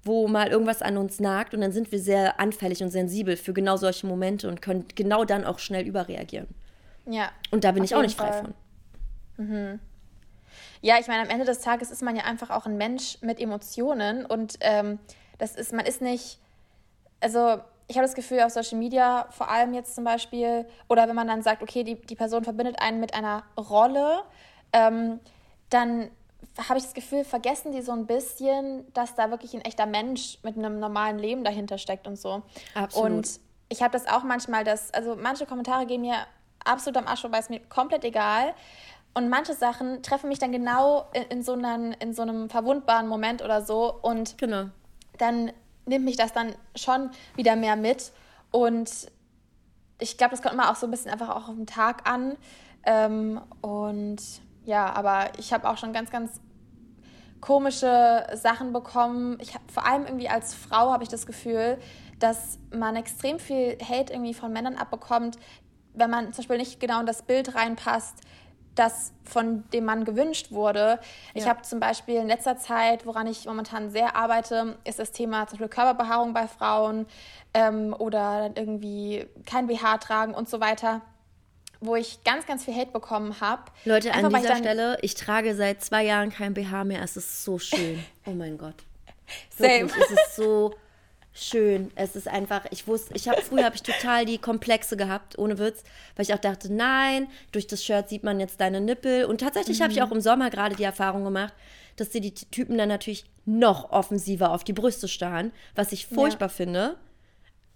wo mal irgendwas an uns nagt und dann sind wir sehr anfällig und sensibel für genau solche Momente und können genau dann auch schnell überreagieren. Ja. Und da bin ich auch nicht frei Fall. von. Mhm. Ja, ich meine, am Ende des Tages ist man ja einfach auch ein Mensch mit Emotionen und ähm, das ist, man ist nicht, also ich habe das Gefühl, auf Social Media, vor allem jetzt zum Beispiel, oder wenn man dann sagt, okay, die, die Person verbindet einen mit einer Rolle, ähm, dann habe ich das Gefühl, vergessen die so ein bisschen, dass da wirklich ein echter Mensch mit einem normalen Leben dahinter steckt und so. Absolut. Und ich habe das auch manchmal, dass, also manche Kommentare gehen mir absolut am Arsch vorbei, ist mir komplett egal. Und manche Sachen treffen mich dann genau in, in, so, einen, in so einem verwundbaren Moment oder so. Und genau. dann nimmt mich das dann schon wieder mehr mit. Und ich glaube, das kommt immer auch so ein bisschen einfach auch auf den Tag an. Ähm, und ja, aber ich habe auch schon ganz, ganz komische Sachen bekommen. Ich hab, vor allem irgendwie als Frau habe ich das Gefühl, dass man extrem viel Hate irgendwie von Männern abbekommt, wenn man zum Beispiel nicht genau in das Bild reinpasst, das von dem Mann gewünscht wurde. Ja. Ich habe zum Beispiel in letzter Zeit, woran ich momentan sehr arbeite, ist das Thema zum Beispiel Körperbehaarung bei Frauen ähm, oder irgendwie kein BH tragen und so weiter wo ich ganz, ganz viel Hate bekommen habe. Leute, Einfach, an dieser ich Stelle, ich trage seit zwei Jahren kein BH mehr. Es ist so schön. Oh mein Gott. Wirklich, Same. es ist so schön. Es ist einfach, ich wusste, ich habe früher habe ich total die Komplexe gehabt, ohne Witz, weil ich auch dachte, nein, durch das Shirt sieht man jetzt deine Nippel. Und tatsächlich mhm. habe ich auch im Sommer gerade die Erfahrung gemacht, dass die, die Typen dann natürlich noch offensiver auf die Brüste starren, was ich furchtbar ja. finde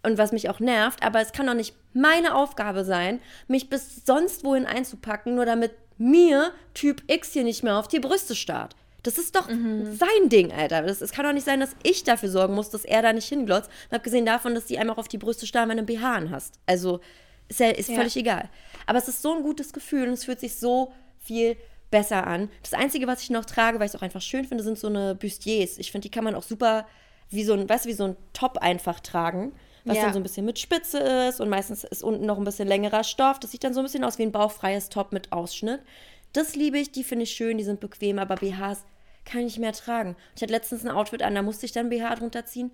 und was mich auch nervt. Aber es kann doch nicht meine Aufgabe sein, mich bis sonst wohin einzupacken, nur damit mir Typ X hier nicht mehr auf die Brüste starrt. Das ist doch mhm. sein Ding, Alter. Es kann doch nicht sein, dass ich dafür sorgen muss, dass er da nicht hinglotzt. Und abgesehen davon, dass die einfach auf die Brüste starren, wenn du einen BH hast. Also ist, ja, ist ja. völlig egal. Aber es ist so ein gutes Gefühl und es fühlt sich so viel besser an. Das Einzige, was ich noch trage, weil ich es auch einfach schön finde, sind so eine Bustiers. Ich finde, die kann man auch super wie so ein, weißt du, wie so ein Top einfach tragen. Was ja. dann so ein bisschen mit Spitze ist und meistens ist unten noch ein bisschen längerer Stoff. Das sieht dann so ein bisschen aus wie ein bauchfreies Top mit Ausschnitt. Das liebe ich, die finde ich schön, die sind bequem, aber BHs kann ich nicht mehr tragen. Ich hatte letztens ein Outfit an, da musste ich dann BH drunter ziehen.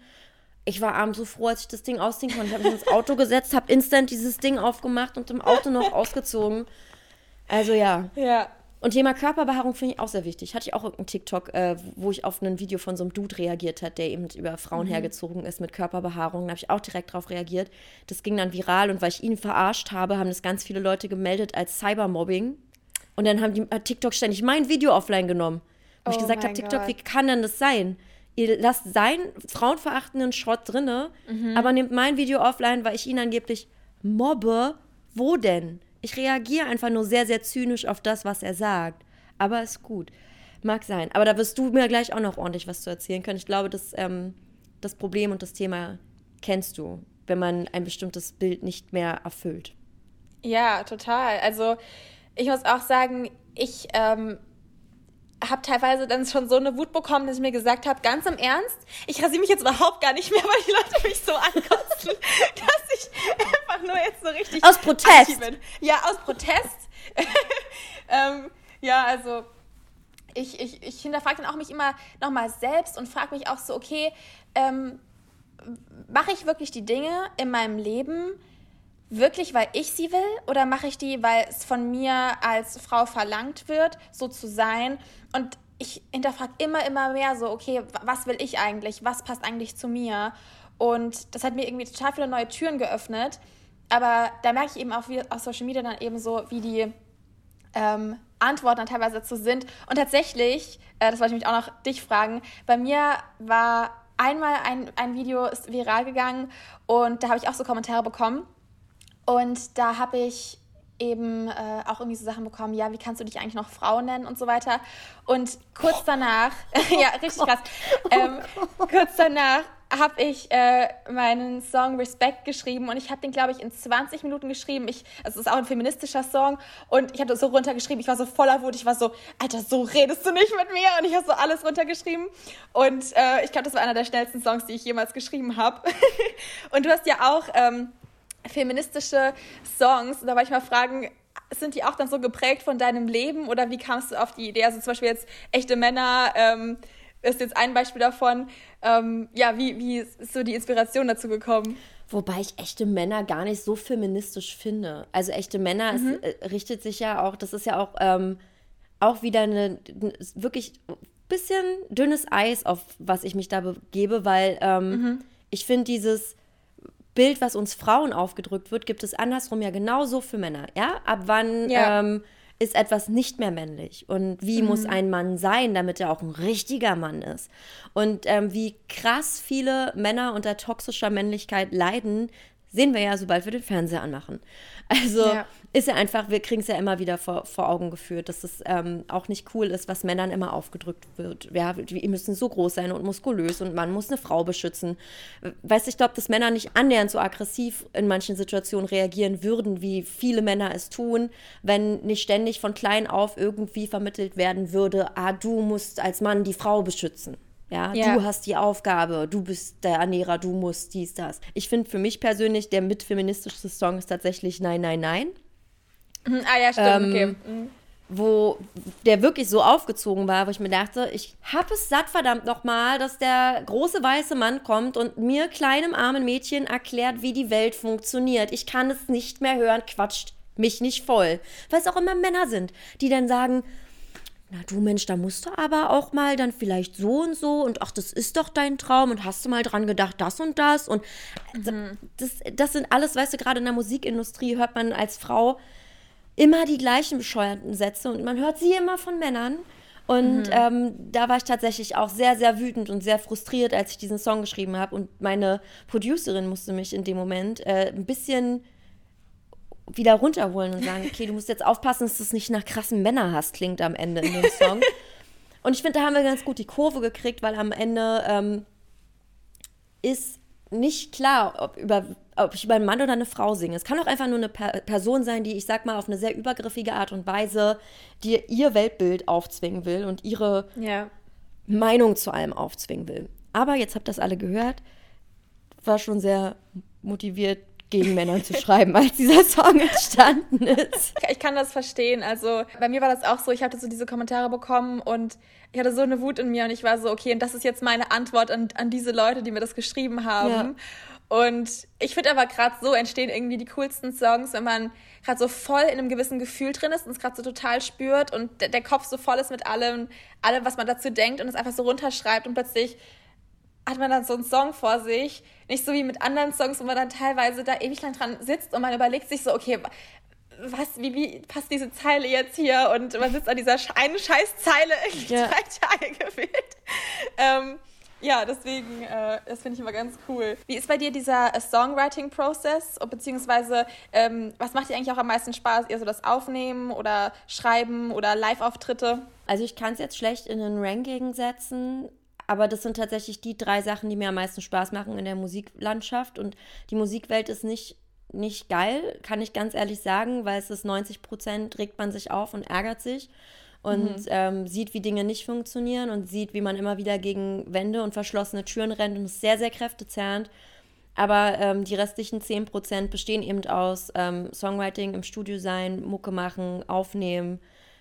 Ich war abends so froh, als ich das Ding ausziehen konnte. Ich habe mich ins Auto gesetzt, habe instant dieses Ding aufgemacht und im Auto noch ausgezogen. Also ja. Ja. Und Thema Körperbehaarung finde ich auch sehr wichtig. Hatte ich auch irgendeinen TikTok, äh, wo ich auf ein Video von so einem Dude reagiert hat, der eben über Frauen mhm. hergezogen ist mit Körperbehaarung. Da habe ich auch direkt drauf reagiert. Das ging dann viral und weil ich ihn verarscht habe, haben das ganz viele Leute gemeldet als Cybermobbing. Und dann haben die TikTok ständig mein Video offline genommen. Wo oh ich gesagt habe, TikTok, Gott. wie kann denn das sein? Ihr lasst seinen frauenverachtenden Schrott drinne, mhm. aber nehmt mein Video offline, weil ich ihn angeblich mobbe. Wo denn? Ich reagiere einfach nur sehr, sehr zynisch auf das, was er sagt. Aber ist gut. Mag sein. Aber da wirst du mir gleich auch noch ordentlich was zu erzählen können. Ich glaube, das, ähm, das Problem und das Thema kennst du, wenn man ein bestimmtes Bild nicht mehr erfüllt. Ja, total. Also ich muss auch sagen, ich ähm, habe teilweise dann schon so eine Wut bekommen, dass ich mir gesagt habe, ganz im Ernst, ich rasiere mich jetzt überhaupt gar nicht mehr, weil die Leute mich so ankotzen, dass ich einfach nur jetzt so richtig aus Protest bin. Ja, aus Protest. ähm, ja, also ich, ich, ich hinterfrage dann auch mich immer nochmal selbst und frage mich auch so, okay, ähm, mache ich wirklich die Dinge in meinem Leben, wirklich, weil ich sie will oder mache ich die, weil es von mir als Frau verlangt wird, so zu sein? Und ich hinterfrage immer, immer mehr so, okay, was will ich eigentlich? Was passt eigentlich zu mir? Und das hat mir irgendwie total viele neue Türen geöffnet. Aber da merke ich eben auch wie auf Social Media dann eben so, wie die ähm, Antworten dann teilweise dazu sind. Und tatsächlich, äh, das wollte ich mich auch noch dich fragen, bei mir war einmal ein, ein Video ist viral gegangen und da habe ich auch so Kommentare bekommen. Und da habe ich eben äh, auch irgendwie so Sachen bekommen, ja, wie kannst du dich eigentlich noch Frau nennen und so weiter. Und kurz danach, ja, richtig krass, ähm, kurz danach habe ich äh, meinen Song Respect geschrieben und ich habe den, glaube ich, in 20 Minuten geschrieben. Ich, also es ist auch ein feministischer Song und ich habe das so runtergeschrieben. Ich war so voller Wut. Ich war so, Alter, so redest du nicht mit mir. Und ich habe so alles runtergeschrieben. Und äh, ich glaube, das war einer der schnellsten Songs, die ich jemals geschrieben habe. und du hast ja auch ähm, feministische Songs. Und da wollte ich mal fragen, sind die auch dann so geprägt von deinem Leben oder wie kamst du auf die Idee? Also zum Beispiel jetzt echte Männer. Ähm, ist jetzt ein Beispiel davon. Ähm, ja, wie, wie ist so die Inspiration dazu gekommen? Wobei ich echte Männer gar nicht so feministisch finde. Also echte Männer mhm. es, äh, richtet sich ja auch, das ist ja auch, ähm, auch wieder eine, wirklich bisschen dünnes Eis, auf was ich mich da begebe, weil ähm, mhm. ich finde dieses Bild, was uns Frauen aufgedrückt wird, gibt es andersrum ja genauso für Männer. Ja, ab wann ja. Ähm, ist etwas nicht mehr männlich und wie mhm. muss ein Mann sein, damit er auch ein richtiger Mann ist. Und ähm, wie krass viele Männer unter toxischer Männlichkeit leiden, sehen wir ja, sobald wir den Fernseher anmachen. Also ja. ist ja einfach, wir kriegen es ja immer wieder vor, vor Augen geführt, dass es ähm, auch nicht cool ist, was Männern immer aufgedrückt wird. Ja, die müssen so groß sein und muskulös und man muss eine Frau beschützen. Weißt du, ich glaube, dass Männer nicht annähernd so aggressiv in manchen Situationen reagieren würden, wie viele Männer es tun, wenn nicht ständig von klein auf irgendwie vermittelt werden würde, ah, du musst als Mann die Frau beschützen. Ja, ja, du hast die Aufgabe, du bist der Ernährer, du musst dies, das. Ich finde für mich persönlich, der mitfeministischste Song ist tatsächlich Nein, Nein, Nein. Mhm, ah ja, stimmt, ähm, okay. Mhm. Wo der wirklich so aufgezogen war, wo ich mir dachte, ich habe es satt, verdammt nochmal, dass der große weiße Mann kommt und mir, kleinem armen Mädchen, erklärt, wie die Welt funktioniert. Ich kann es nicht mehr hören, quatscht mich nicht voll. Weil es auch immer Männer sind, die dann sagen, na du Mensch, da musst du aber auch mal dann vielleicht so und so und ach, das ist doch dein Traum und hast du mal dran gedacht, das und das und mhm. das, das sind alles, weißt du, gerade in der Musikindustrie hört man als Frau immer die gleichen bescheuerten Sätze und man hört sie immer von Männern. Und mhm. ähm, da war ich tatsächlich auch sehr, sehr wütend und sehr frustriert, als ich diesen Song geschrieben habe. Und meine Producerin musste mich in dem Moment äh, ein bisschen wieder runterholen und sagen, okay, du musst jetzt aufpassen, dass du es nicht nach krassen Männerhass klingt am Ende in dem Song. und ich finde, da haben wir ganz gut die Kurve gekriegt, weil am Ende ähm, ist nicht klar, ob, über, ob ich über einen Mann oder eine Frau singe. Es kann auch einfach nur eine per Person sein, die, ich sag mal, auf eine sehr übergriffige Art und Weise dir ihr Weltbild aufzwingen will und ihre ja. Meinung zu allem aufzwingen will. Aber jetzt habt ihr das alle gehört, war schon sehr motiviert, gegen Männern zu schreiben, als dieser Song entstanden ist. Ich kann das verstehen. Also bei mir war das auch so, ich hatte so diese Kommentare bekommen und ich hatte so eine Wut in mir und ich war so, okay, und das ist jetzt meine Antwort an, an diese Leute, die mir das geschrieben haben. Ja. Und ich finde aber gerade so entstehen irgendwie die coolsten Songs, wenn man gerade so voll in einem gewissen Gefühl drin ist und es gerade so total spürt und der, der Kopf so voll ist mit allem, allem, was man dazu denkt und es einfach so runterschreibt und plötzlich hat man dann so einen Song vor sich. Nicht so wie mit anderen Songs, wo man dann teilweise da ewig lang dran sitzt und man überlegt sich so, okay, was, wie, wie passt diese Zeile jetzt hier? Und man sitzt an dieser einen Scheißzeile ja. drei Tage gefühlt. Ähm, ja, deswegen, äh, das finde ich immer ganz cool. Wie ist bei dir dieser äh, Songwriting-Prozess? Beziehungsweise, ähm, was macht dir eigentlich auch am meisten Spaß? Eher so das Aufnehmen oder Schreiben oder Live-Auftritte? Also ich kann es jetzt schlecht in ein Ranking setzen aber das sind tatsächlich die drei Sachen, die mir am meisten Spaß machen in der Musiklandschaft. Und die Musikwelt ist nicht, nicht geil, kann ich ganz ehrlich sagen, weil es ist 90 Prozent, regt man sich auf und ärgert sich und mhm. ähm, sieht, wie Dinge nicht funktionieren und sieht, wie man immer wieder gegen Wände und verschlossene Türen rennt und ist sehr, sehr kräftezerrend. Aber ähm, die restlichen 10 Prozent bestehen eben aus ähm, Songwriting, im Studio sein, Mucke machen, aufnehmen,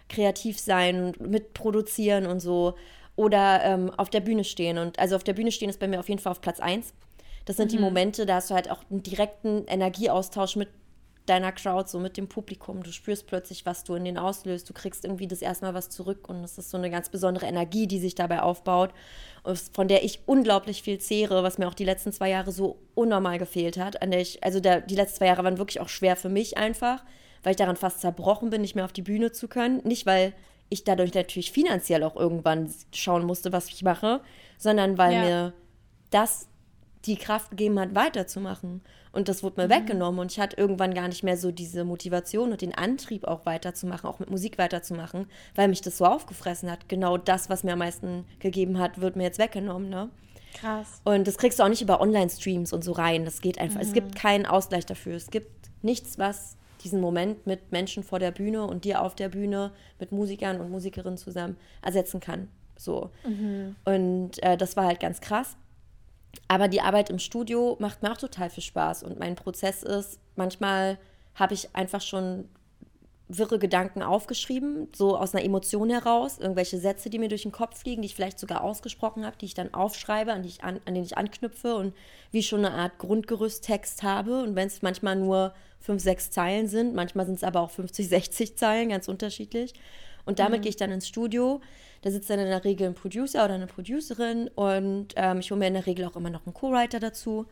kreativ sein, mitproduzieren und so oder ähm, auf der Bühne stehen. Und also auf der Bühne stehen ist bei mir auf jeden Fall auf Platz 1. Das sind mhm. die Momente, da hast du halt auch einen direkten Energieaustausch mit deiner Crowd, so mit dem Publikum. Du spürst plötzlich, was du in den auslöst. Du kriegst irgendwie das erstmal was zurück und es ist so eine ganz besondere Energie, die sich dabei aufbaut, von der ich unglaublich viel zehre, was mir auch die letzten zwei Jahre so unnormal gefehlt hat. An der ich, also der, die letzten zwei Jahre waren wirklich auch schwer für mich einfach, weil ich daran fast zerbrochen bin, nicht mehr auf die Bühne zu können. Nicht, weil ich dadurch natürlich finanziell auch irgendwann schauen musste, was ich mache, sondern weil ja. mir das die Kraft gegeben hat, weiterzumachen. Und das wurde mir mhm. weggenommen und ich hatte irgendwann gar nicht mehr so diese Motivation und den Antrieb auch weiterzumachen, auch mit Musik weiterzumachen, weil mich das so aufgefressen hat. Genau das, was mir am meisten gegeben hat, wird mir jetzt weggenommen, ne? Krass. Und das kriegst du auch nicht über Online-Streams und so rein. Das geht einfach. Mhm. Es gibt keinen Ausgleich dafür. Es gibt nichts, was diesen Moment mit Menschen vor der Bühne und dir auf der Bühne, mit Musikern und Musikerinnen zusammen ersetzen kann. So. Mhm. Und äh, das war halt ganz krass. Aber die Arbeit im Studio macht mir auch total viel Spaß. Und mein Prozess ist, manchmal habe ich einfach schon wirre Gedanken aufgeschrieben, so aus einer Emotion heraus, irgendwelche Sätze, die mir durch den Kopf fliegen, die ich vielleicht sogar ausgesprochen habe, die ich dann aufschreibe, an, die ich an, an denen ich anknüpfe und wie schon eine Art Grundgerüsttext habe. Und wenn es manchmal nur fünf, sechs Zeilen sind, manchmal sind es aber auch 50, 60 Zeilen, ganz unterschiedlich. Und damit mhm. gehe ich dann ins Studio. Da sitzt dann in der Regel ein Producer oder eine Producerin und ähm, ich hole mir in der Regel auch immer noch einen Co-Writer dazu,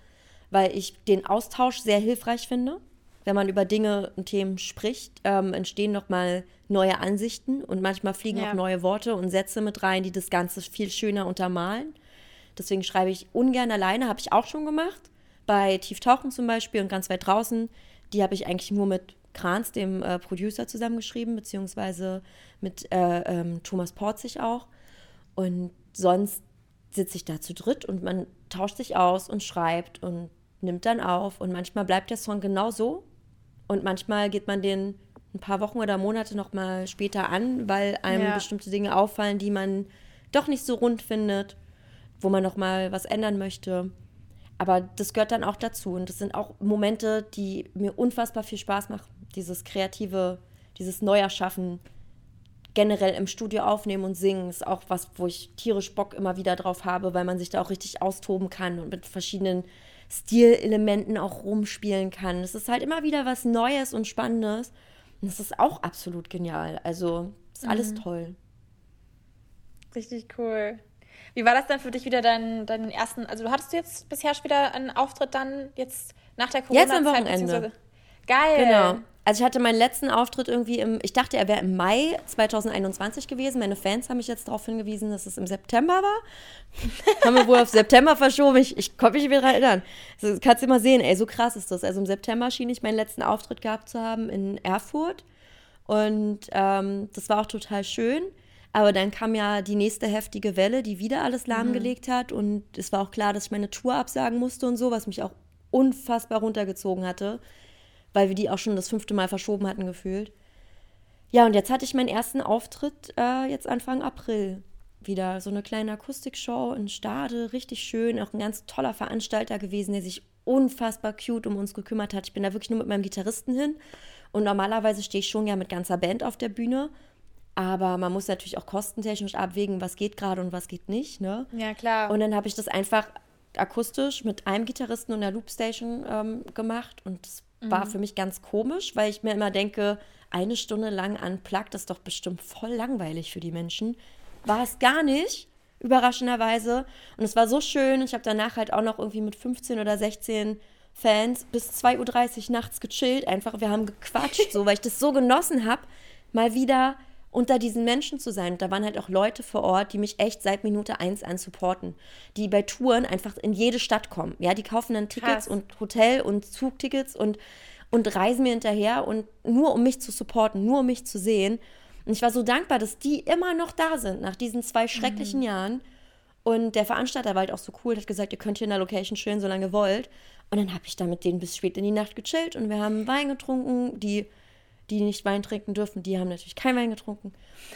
weil ich den Austausch sehr hilfreich finde. Wenn man über Dinge und Themen spricht, ähm, entstehen nochmal neue Ansichten und manchmal fliegen ja. auch neue Worte und Sätze mit rein, die das Ganze viel schöner untermalen. Deswegen schreibe ich ungern alleine, habe ich auch schon gemacht. Bei Tieftauchen zum Beispiel und ganz weit draußen, die habe ich eigentlich nur mit Kranz, dem äh, Producer, zusammengeschrieben, beziehungsweise mit äh, ähm, Thomas Porzig auch. Und sonst sitze ich da zu dritt und man tauscht sich aus und schreibt und nimmt dann auf. Und manchmal bleibt der Song genau so. Und manchmal geht man den ein paar Wochen oder Monate noch mal später an, weil einem ja. bestimmte Dinge auffallen, die man doch nicht so rund findet, wo man noch mal was ändern möchte. Aber das gehört dann auch dazu. Und das sind auch Momente, die mir unfassbar viel Spaß machen dieses kreative, dieses Neuerschaffen generell im Studio aufnehmen und singen ist auch was, wo ich tierisch Bock immer wieder drauf habe, weil man sich da auch richtig austoben kann und mit verschiedenen Stilelementen auch rumspielen kann. Es ist halt immer wieder was Neues und Spannendes. Und das ist auch absolut genial. Also ist alles mhm. toll. Richtig cool. Wie war das dann für dich wieder deinen, deinen ersten, also du hattest jetzt bisher wieder einen Auftritt dann jetzt nach der Corona-Zeit? Jetzt am Wochenende. Geil. Genau. Also ich hatte meinen letzten Auftritt irgendwie im, ich dachte, er wäre im Mai 2021 gewesen. Meine Fans haben mich jetzt darauf hingewiesen, dass es im September war. haben wir wohl auf September verschoben. Ich, ich konnte mich wieder erinnern. Also, kannst du mal sehen, ey, so krass ist das. Also im September schien ich meinen letzten Auftritt gehabt zu haben in Erfurt. Und ähm, das war auch total schön. Aber dann kam ja die nächste heftige Welle, die wieder alles lahmgelegt mhm. hat. Und es war auch klar, dass ich meine Tour absagen musste und so, was mich auch unfassbar runtergezogen hatte weil wir die auch schon das fünfte Mal verschoben hatten gefühlt. Ja, und jetzt hatte ich meinen ersten Auftritt äh, jetzt Anfang April wieder. So eine kleine Akustikshow in Stade, richtig schön. Auch ein ganz toller Veranstalter gewesen, der sich unfassbar cute um uns gekümmert hat. Ich bin da wirklich nur mit meinem Gitarristen hin. Und normalerweise stehe ich schon ja mit ganzer Band auf der Bühne. Aber man muss natürlich auch kostentechnisch abwägen, was geht gerade und was geht nicht. Ne? Ja, klar. Und dann habe ich das einfach akustisch mit einem Gitarristen und der Loopstation ähm, gemacht. Und das war mhm. für mich ganz komisch, weil ich mir immer denke, eine Stunde lang unplugged ist doch bestimmt voll langweilig für die Menschen. War es gar nicht, überraschenderweise. Und es war so schön. Ich habe danach halt auch noch irgendwie mit 15 oder 16 Fans bis 2.30 Uhr nachts gechillt. Einfach, wir haben gequatscht, so, weil ich das so genossen habe, mal wieder unter diesen Menschen zu sein. Und da waren halt auch Leute vor Ort, die mich echt seit Minute eins an supporten, die bei Touren einfach in jede Stadt kommen. Ja, die kaufen dann Tickets Krass. und Hotel- und Zugtickets und, und reisen mir hinterher und nur um mich zu supporten, nur um mich zu sehen. Und ich war so dankbar, dass die immer noch da sind nach diesen zwei schrecklichen mhm. Jahren. Und der Veranstalter war halt auch so cool, hat gesagt, ihr könnt hier in der Location chillen, solange ihr wollt. Und dann habe ich da mit denen bis spät in die Nacht gechillt und wir haben Wein getrunken. Die die nicht Wein trinken dürfen, die haben natürlich kein Wein getrunken.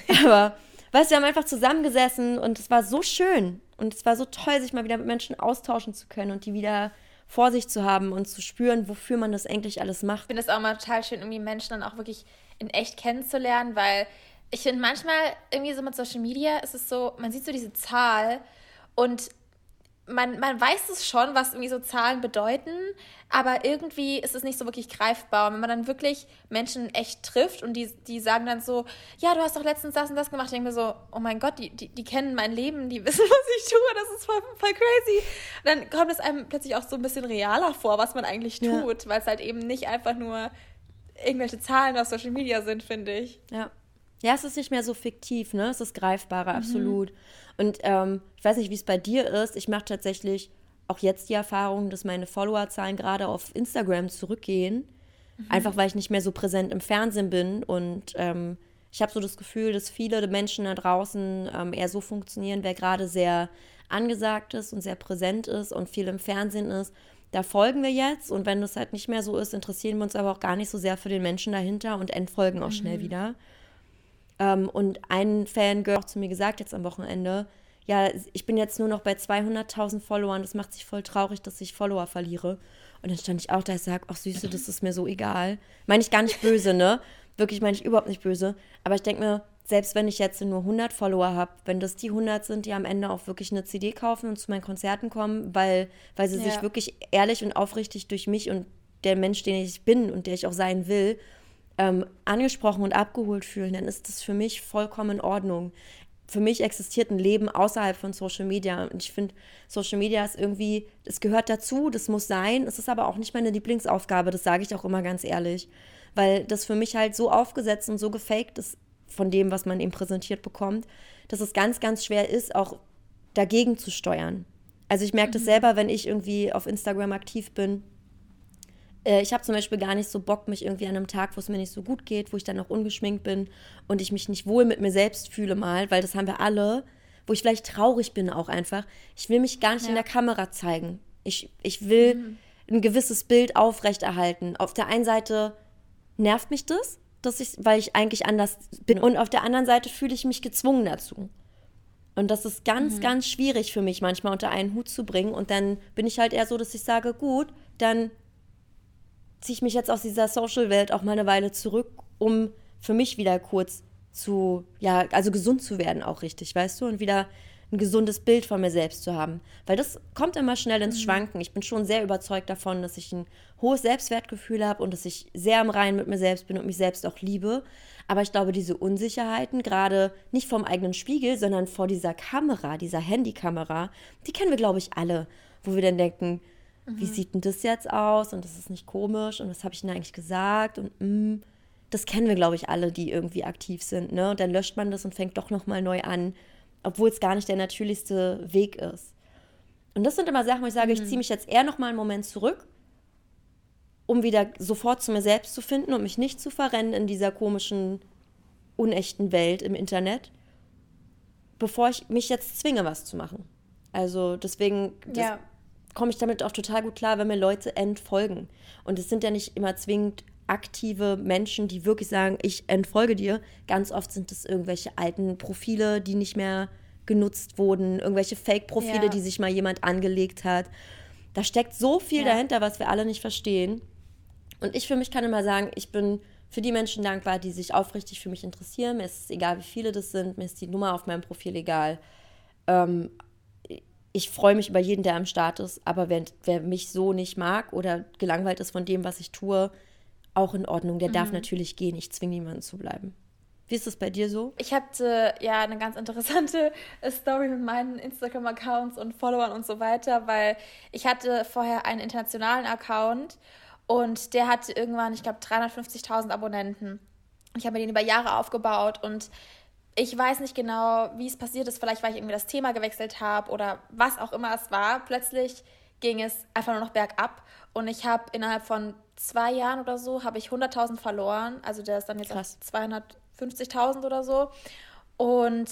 Aber, weißt wir haben einfach zusammengesessen und es war so schön. Und es war so toll, sich mal wieder mit Menschen austauschen zu können und die wieder vor sich zu haben und zu spüren, wofür man das eigentlich alles macht. Ich finde es auch mal total schön, irgendwie Menschen dann auch wirklich in echt kennenzulernen, weil ich finde manchmal irgendwie so mit Social Media ist es so, man sieht so diese Zahl und man, man weiß es schon, was irgendwie so Zahlen bedeuten, aber irgendwie ist es nicht so wirklich greifbar. Und wenn man dann wirklich Menschen echt trifft und die, die sagen dann so, ja, du hast doch letztens das und das gemacht, ich denke mir so, oh mein Gott, die, die, die kennen mein Leben, die wissen, was ich tue, das ist voll, voll crazy. Und dann kommt es einem plötzlich auch so ein bisschen realer vor, was man eigentlich tut, ja. weil es halt eben nicht einfach nur irgendwelche Zahlen auf Social Media sind, finde ich. Ja. Ja, es ist nicht mehr so fiktiv, ne? Es ist greifbarer, mhm. absolut. Und ähm, ich weiß nicht, wie es bei dir ist. Ich mache tatsächlich auch jetzt die Erfahrung, dass meine Followerzahlen gerade auf Instagram zurückgehen. Mhm. Einfach weil ich nicht mehr so präsent im Fernsehen bin. Und ähm, ich habe so das Gefühl, dass viele Menschen da draußen ähm, eher so funktionieren, wer gerade sehr angesagt ist und sehr präsent ist und viel im Fernsehen ist. Da folgen wir jetzt und wenn das halt nicht mehr so ist, interessieren wir uns aber auch gar nicht so sehr für den Menschen dahinter und entfolgen auch mhm. schnell wieder. Ähm, und ein Fan auch zu mir gesagt jetzt am Wochenende, ja, ich bin jetzt nur noch bei 200.000 Followern, das macht sich voll traurig, dass ich Follower verliere. Und dann stand ich auch da, ich sage, ach Süße, das ist mir so egal. Meine ich gar nicht böse, ne? Wirklich meine ich überhaupt nicht böse. Aber ich denke mir, selbst wenn ich jetzt nur 100 Follower habe, wenn das die 100 sind, die am Ende auch wirklich eine CD kaufen und zu meinen Konzerten kommen, weil, weil sie ja. sich wirklich ehrlich und aufrichtig durch mich und der Mensch, den ich bin und der ich auch sein will, ähm, angesprochen und abgeholt fühlen, dann ist das für mich vollkommen in Ordnung. Für mich existiert ein Leben außerhalb von Social Media. Und ich finde, Social Media ist irgendwie, das gehört dazu, das muss sein. Es ist aber auch nicht meine Lieblingsaufgabe, das sage ich auch immer ganz ehrlich. Weil das für mich halt so aufgesetzt und so gefaked ist von dem, was man eben präsentiert bekommt, dass es ganz, ganz schwer ist, auch dagegen zu steuern. Also ich merke mhm. das selber, wenn ich irgendwie auf Instagram aktiv bin ich habe zum Beispiel gar nicht so Bock, mich irgendwie an einem Tag, wo es mir nicht so gut geht, wo ich dann noch ungeschminkt bin und ich mich nicht wohl mit mir selbst fühle mal, weil das haben wir alle, wo ich vielleicht traurig bin auch einfach. Ich will mich gar nicht ja. in der Kamera zeigen. Ich, ich will mhm. ein gewisses Bild aufrechterhalten. Auf der einen Seite nervt mich das, dass ich, weil ich eigentlich anders bin. Und auf der anderen Seite fühle ich mich gezwungen dazu. Und das ist ganz, mhm. ganz schwierig für mich manchmal unter einen Hut zu bringen. Und dann bin ich halt eher so, dass ich sage, gut, dann ziehe ich mich jetzt aus dieser Social-Welt auch mal eine Weile zurück, um für mich wieder kurz zu, ja, also gesund zu werden auch richtig, weißt du, und wieder ein gesundes Bild von mir selbst zu haben. Weil das kommt immer schnell ins mhm. Schwanken. Ich bin schon sehr überzeugt davon, dass ich ein hohes Selbstwertgefühl habe und dass ich sehr am Reinen mit mir selbst bin und mich selbst auch liebe. Aber ich glaube, diese Unsicherheiten, gerade nicht vom eigenen Spiegel, sondern vor dieser Kamera, dieser Handykamera, die kennen wir, glaube ich, alle, wo wir dann denken, mhm. wie sieht denn das jetzt aus und das ist nicht komisch und was habe ich denn eigentlich gesagt und mm, das kennen wir, glaube ich, alle, die irgendwie aktiv sind. Ne? Und dann löscht man das und fängt doch nochmal neu an, obwohl es gar nicht der natürlichste Weg ist. Und das sind immer Sachen, wo ich sage, mhm. ich ziehe mich jetzt eher nochmal einen Moment zurück, um wieder sofort zu mir selbst zu finden und mich nicht zu verrennen in dieser komischen, unechten Welt im Internet, bevor ich mich jetzt zwinge, was zu machen. Also deswegen, das, ja komme ich damit auch total gut klar, wenn mir Leute entfolgen. Und es sind ja nicht immer zwingend aktive Menschen, die wirklich sagen, ich entfolge dir. Ganz oft sind es irgendwelche alten Profile, die nicht mehr genutzt wurden, irgendwelche Fake-Profile, ja. die sich mal jemand angelegt hat. Da steckt so viel ja. dahinter, was wir alle nicht verstehen. Und ich für mich kann immer sagen, ich bin für die Menschen dankbar, die sich aufrichtig für mich interessieren. Mir ist es egal, wie viele das sind. Mir ist die Nummer auf meinem Profil egal. Ähm, ich freue mich über jeden, der am Start ist, aber wer, wer mich so nicht mag oder gelangweilt ist von dem, was ich tue, auch in Ordnung. Der mhm. darf natürlich gehen. Ich zwinge niemanden zu bleiben. Wie ist das bei dir so? Ich hatte ja eine ganz interessante Story mit meinen Instagram-Accounts und Followern und so weiter, weil ich hatte vorher einen internationalen Account und der hatte irgendwann, ich glaube, 350.000 Abonnenten. Ich habe mir den über Jahre aufgebaut und ich weiß nicht genau, wie es passiert ist. Vielleicht, weil ich irgendwie das Thema gewechselt habe oder was auch immer es war. Plötzlich ging es einfach nur noch bergab und ich habe innerhalb von zwei Jahren oder so habe ich 100.000 verloren. Also der ist dann jetzt Krass. auf 250.000 oder so. Und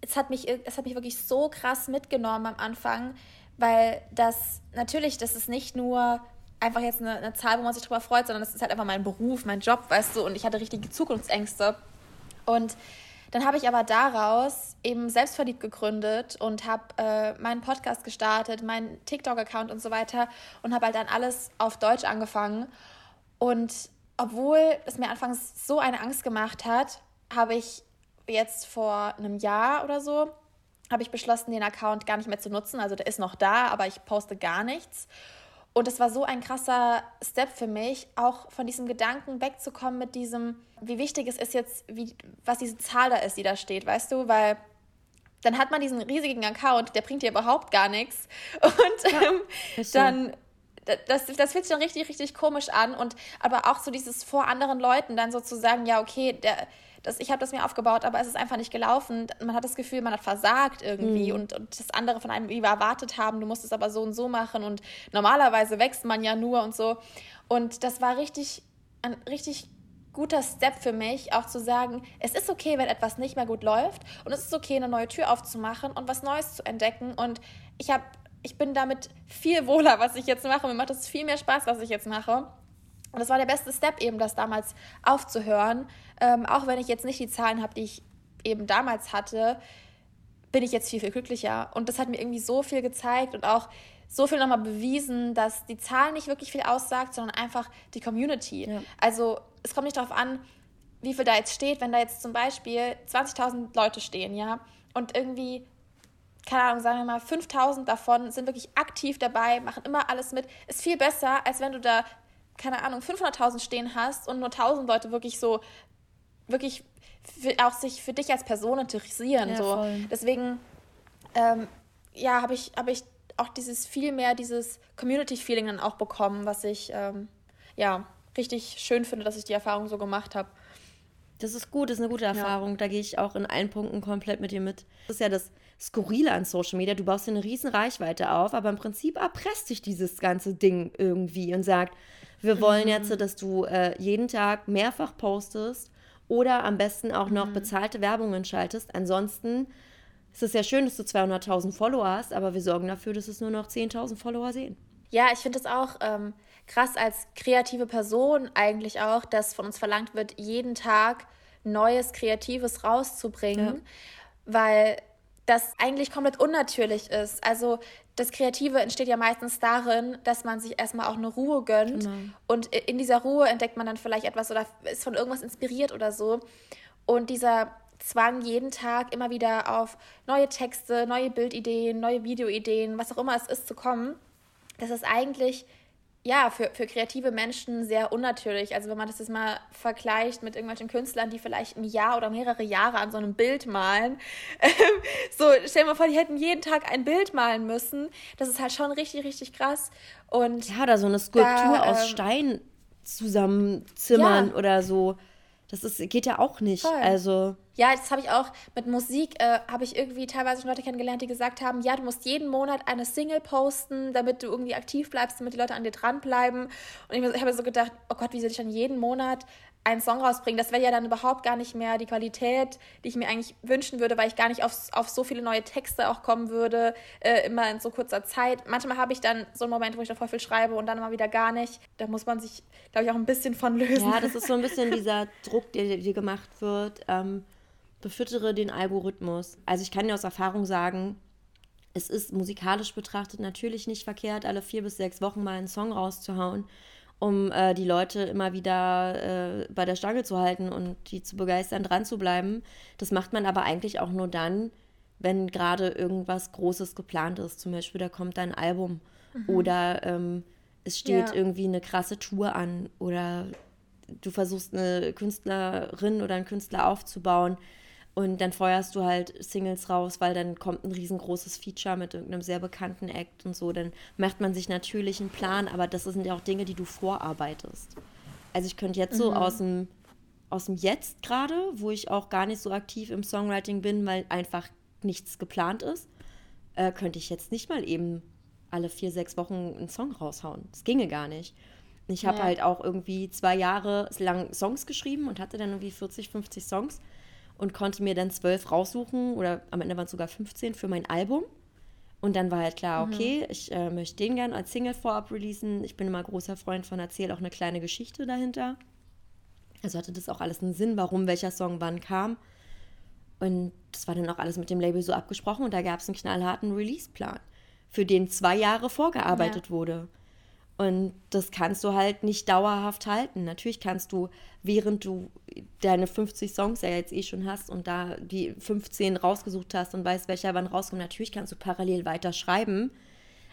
es hat mich, es hat mich wirklich so krass mitgenommen am Anfang, weil das natürlich, das ist nicht nur einfach jetzt eine, eine Zahl, wo man sich drüber freut, sondern das ist halt einfach mein Beruf, mein Job, weißt du. Und ich hatte richtige Zukunftsängste. Und dann habe ich aber daraus eben selbstverliebt gegründet und habe äh, meinen Podcast gestartet, meinen TikTok-Account und so weiter und habe halt dann alles auf Deutsch angefangen. Und obwohl es mir anfangs so eine Angst gemacht hat, habe ich jetzt vor einem Jahr oder so habe ich beschlossen, den Account gar nicht mehr zu nutzen. Also der ist noch da, aber ich poste gar nichts. Und es war so ein krasser Step für mich, auch von diesem Gedanken wegzukommen mit diesem, wie wichtig es ist jetzt, wie, was diese Zahl da ist, die da steht, weißt du? Weil dann hat man diesen riesigen Account, der bringt dir überhaupt gar nichts. Und ja, ähm, dann, das, das fühlt sich dann richtig, richtig komisch an. Und aber auch so dieses vor anderen Leuten dann so zu sagen, ja, okay, der, das, ich habe das mir aufgebaut, aber es ist einfach nicht gelaufen. Man hat das Gefühl, man hat versagt irgendwie mhm. und, und das andere von einem erwartet haben, du musst es aber so und so machen und normalerweise wächst man ja nur und so. Und das war richtig, ein richtig guter Step für mich, auch zu sagen, es ist okay, wenn etwas nicht mehr gut läuft und es ist okay, eine neue Tür aufzumachen und was Neues zu entdecken. Und ich habe, ich bin damit viel wohler, was ich jetzt mache. Mir macht es viel mehr Spaß, was ich jetzt mache. Und das war der beste Step eben, das damals aufzuhören. Ähm, auch wenn ich jetzt nicht die Zahlen habe, die ich eben damals hatte, bin ich jetzt viel, viel glücklicher. Und das hat mir irgendwie so viel gezeigt und auch so viel nochmal bewiesen, dass die Zahl nicht wirklich viel aussagt, sondern einfach die Community. Ja. Also es kommt nicht darauf an, wie viel da jetzt steht, wenn da jetzt zum Beispiel 20.000 Leute stehen, ja, und irgendwie, keine Ahnung, sagen wir mal, 5.000 davon sind wirklich aktiv dabei, machen immer alles mit, ist viel besser, als wenn du da keine Ahnung, 500.000 stehen hast und nur 1.000 Leute wirklich so, wirklich für, auch sich für dich als Person interessieren. Ja, so. Voll. Deswegen, ähm, ja, habe ich, hab ich auch dieses viel mehr, dieses Community-Feeling dann auch bekommen, was ich, ähm, ja, richtig schön finde, dass ich die Erfahrung so gemacht habe. Das ist gut, das ist eine gute Erfahrung. Ja. Da gehe ich auch in allen Punkten komplett mit dir mit. Das ist ja das Skurrile an Social Media. Du baust dir eine riesen Reichweite auf, aber im Prinzip erpresst sich dieses ganze Ding irgendwie und sagt, wir wollen mhm. jetzt, dass du äh, jeden Tag mehrfach postest oder am besten auch noch mhm. bezahlte Werbungen schaltest. Ansonsten ist es ja schön, dass du 200.000 Follower hast, aber wir sorgen dafür, dass es nur noch 10.000 Follower sehen. Ja, ich finde es auch ähm, krass als kreative Person eigentlich auch, dass von uns verlangt wird, jeden Tag Neues, Kreatives rauszubringen, ja. weil das eigentlich komplett unnatürlich ist. Also das Kreative entsteht ja meistens darin, dass man sich erstmal auch eine Ruhe gönnt. Genau. Und in dieser Ruhe entdeckt man dann vielleicht etwas oder ist von irgendwas inspiriert oder so. Und dieser Zwang, jeden Tag immer wieder auf neue Texte, neue Bildideen, neue Videoideen, was auch immer es ist, zu kommen, das ist eigentlich ja, für, für kreative Menschen sehr unnatürlich. Also wenn man das jetzt mal vergleicht mit irgendwelchen Künstlern, die vielleicht ein Jahr oder mehrere Jahre an so einem Bild malen. Ähm, so, stell dir mal vor, die hätten jeden Tag ein Bild malen müssen. Das ist halt schon richtig, richtig krass. Und ja, oder so eine Skulptur da, aus ähm, Stein zusammenzimmern ja. oder so. Das ist, geht ja auch nicht. Voll. Also. Ja, das habe ich auch mit Musik, äh, habe ich irgendwie teilweise schon Leute kennengelernt, die gesagt haben, ja, du musst jeden Monat eine Single posten, damit du irgendwie aktiv bleibst, damit die Leute an dir dranbleiben. Und ich habe so gedacht, oh Gott, wie soll ich dann jeden Monat einen Song rausbringen. Das wäre ja dann überhaupt gar nicht mehr die Qualität, die ich mir eigentlich wünschen würde, weil ich gar nicht auf, auf so viele neue Texte auch kommen würde, äh, immer in so kurzer Zeit. Manchmal habe ich dann so einen Moment, wo ich da voll viel schreibe und dann immer wieder gar nicht. Da muss man sich, glaube ich, auch ein bisschen von lösen. Ja, das ist so ein bisschen dieser Druck, der dir gemacht wird. Ähm, befüttere den Algorithmus. Also ich kann dir aus Erfahrung sagen, es ist musikalisch betrachtet natürlich nicht verkehrt, alle vier bis sechs Wochen mal einen Song rauszuhauen um äh, die Leute immer wieder äh, bei der Stange zu halten und die zu begeistern, dran zu bleiben. Das macht man aber eigentlich auch nur dann, wenn gerade irgendwas Großes geplant ist. Zum Beispiel, da kommt ein Album mhm. oder ähm, es steht ja. irgendwie eine krasse Tour an oder du versuchst eine Künstlerin oder einen Künstler aufzubauen und dann feuerst du halt Singles raus, weil dann kommt ein riesengroßes Feature mit irgendeinem sehr bekannten Act und so. Dann macht man sich natürlich einen Plan, aber das sind ja auch Dinge, die du vorarbeitest. Also ich könnte jetzt so mhm. aus dem aus dem Jetzt gerade, wo ich auch gar nicht so aktiv im Songwriting bin, weil einfach nichts geplant ist, äh, könnte ich jetzt nicht mal eben alle vier, sechs Wochen einen Song raushauen. Das ginge gar nicht. Ich habe ja. halt auch irgendwie zwei Jahre lang Songs geschrieben und hatte dann irgendwie 40, 50 Songs und konnte mir dann zwölf raussuchen oder am Ende waren es sogar 15 für mein Album. Und dann war halt klar, mhm. okay, mhm. ich äh, möchte den gerne als Single vorab releasen. Ich bin immer großer Freund von Erzähl auch eine kleine Geschichte dahinter. Also hatte das auch alles einen Sinn, warum welcher Song wann kam. Und das war dann auch alles mit dem Label so abgesprochen und da gab es einen knallharten Release-Plan, für den zwei Jahre vorgearbeitet ja. wurde. Und das kannst du halt nicht dauerhaft halten. Natürlich kannst du, während du deine 50 Songs ja jetzt eh schon hast und da die 15 rausgesucht hast und weißt, welcher wann rauskommt, natürlich kannst du parallel weiter schreiben.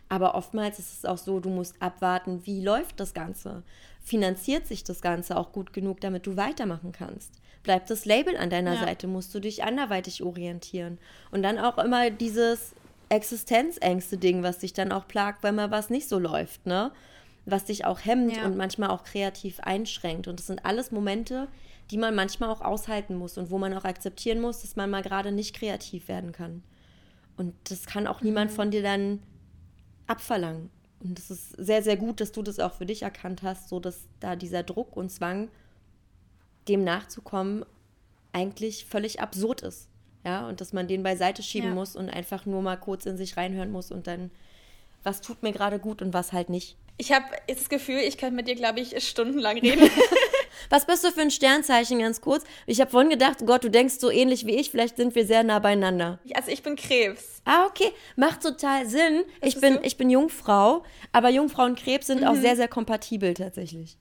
Aber oftmals ist es auch so, du musst abwarten, wie läuft das Ganze? Finanziert sich das Ganze auch gut genug, damit du weitermachen kannst? Bleibt das Label an deiner ja. Seite? Musst du dich anderweitig orientieren? Und dann auch immer dieses Existenzängste-Ding, was dich dann auch plagt, wenn mal was nicht so läuft, ne? Was dich auch hemmt ja. und manchmal auch kreativ einschränkt. Und das sind alles Momente, die man manchmal auch aushalten muss und wo man auch akzeptieren muss, dass man mal gerade nicht kreativ werden kann. Und das kann auch mhm. niemand von dir dann abverlangen. Und es ist sehr, sehr gut, dass du das auch für dich erkannt hast, so dass da dieser Druck und Zwang, dem nachzukommen, eigentlich völlig absurd ist. Ja, und dass man den beiseite schieben ja. muss und einfach nur mal kurz in sich reinhören muss und dann, was tut mir gerade gut und was halt nicht. Ich habe das Gefühl, ich könnte mit dir, glaube ich, stundenlang reden. Was bist du für ein Sternzeichen, ganz kurz? Ich habe vorhin gedacht, Gott, du denkst so ähnlich wie ich, vielleicht sind wir sehr nah beieinander. Also ich bin Krebs. Ah, okay. Macht total Sinn. ich bin, ich bin Jungfrau, aber Jungfrau und Krebs sind mhm. auch sehr, sehr kompatibel tatsächlich.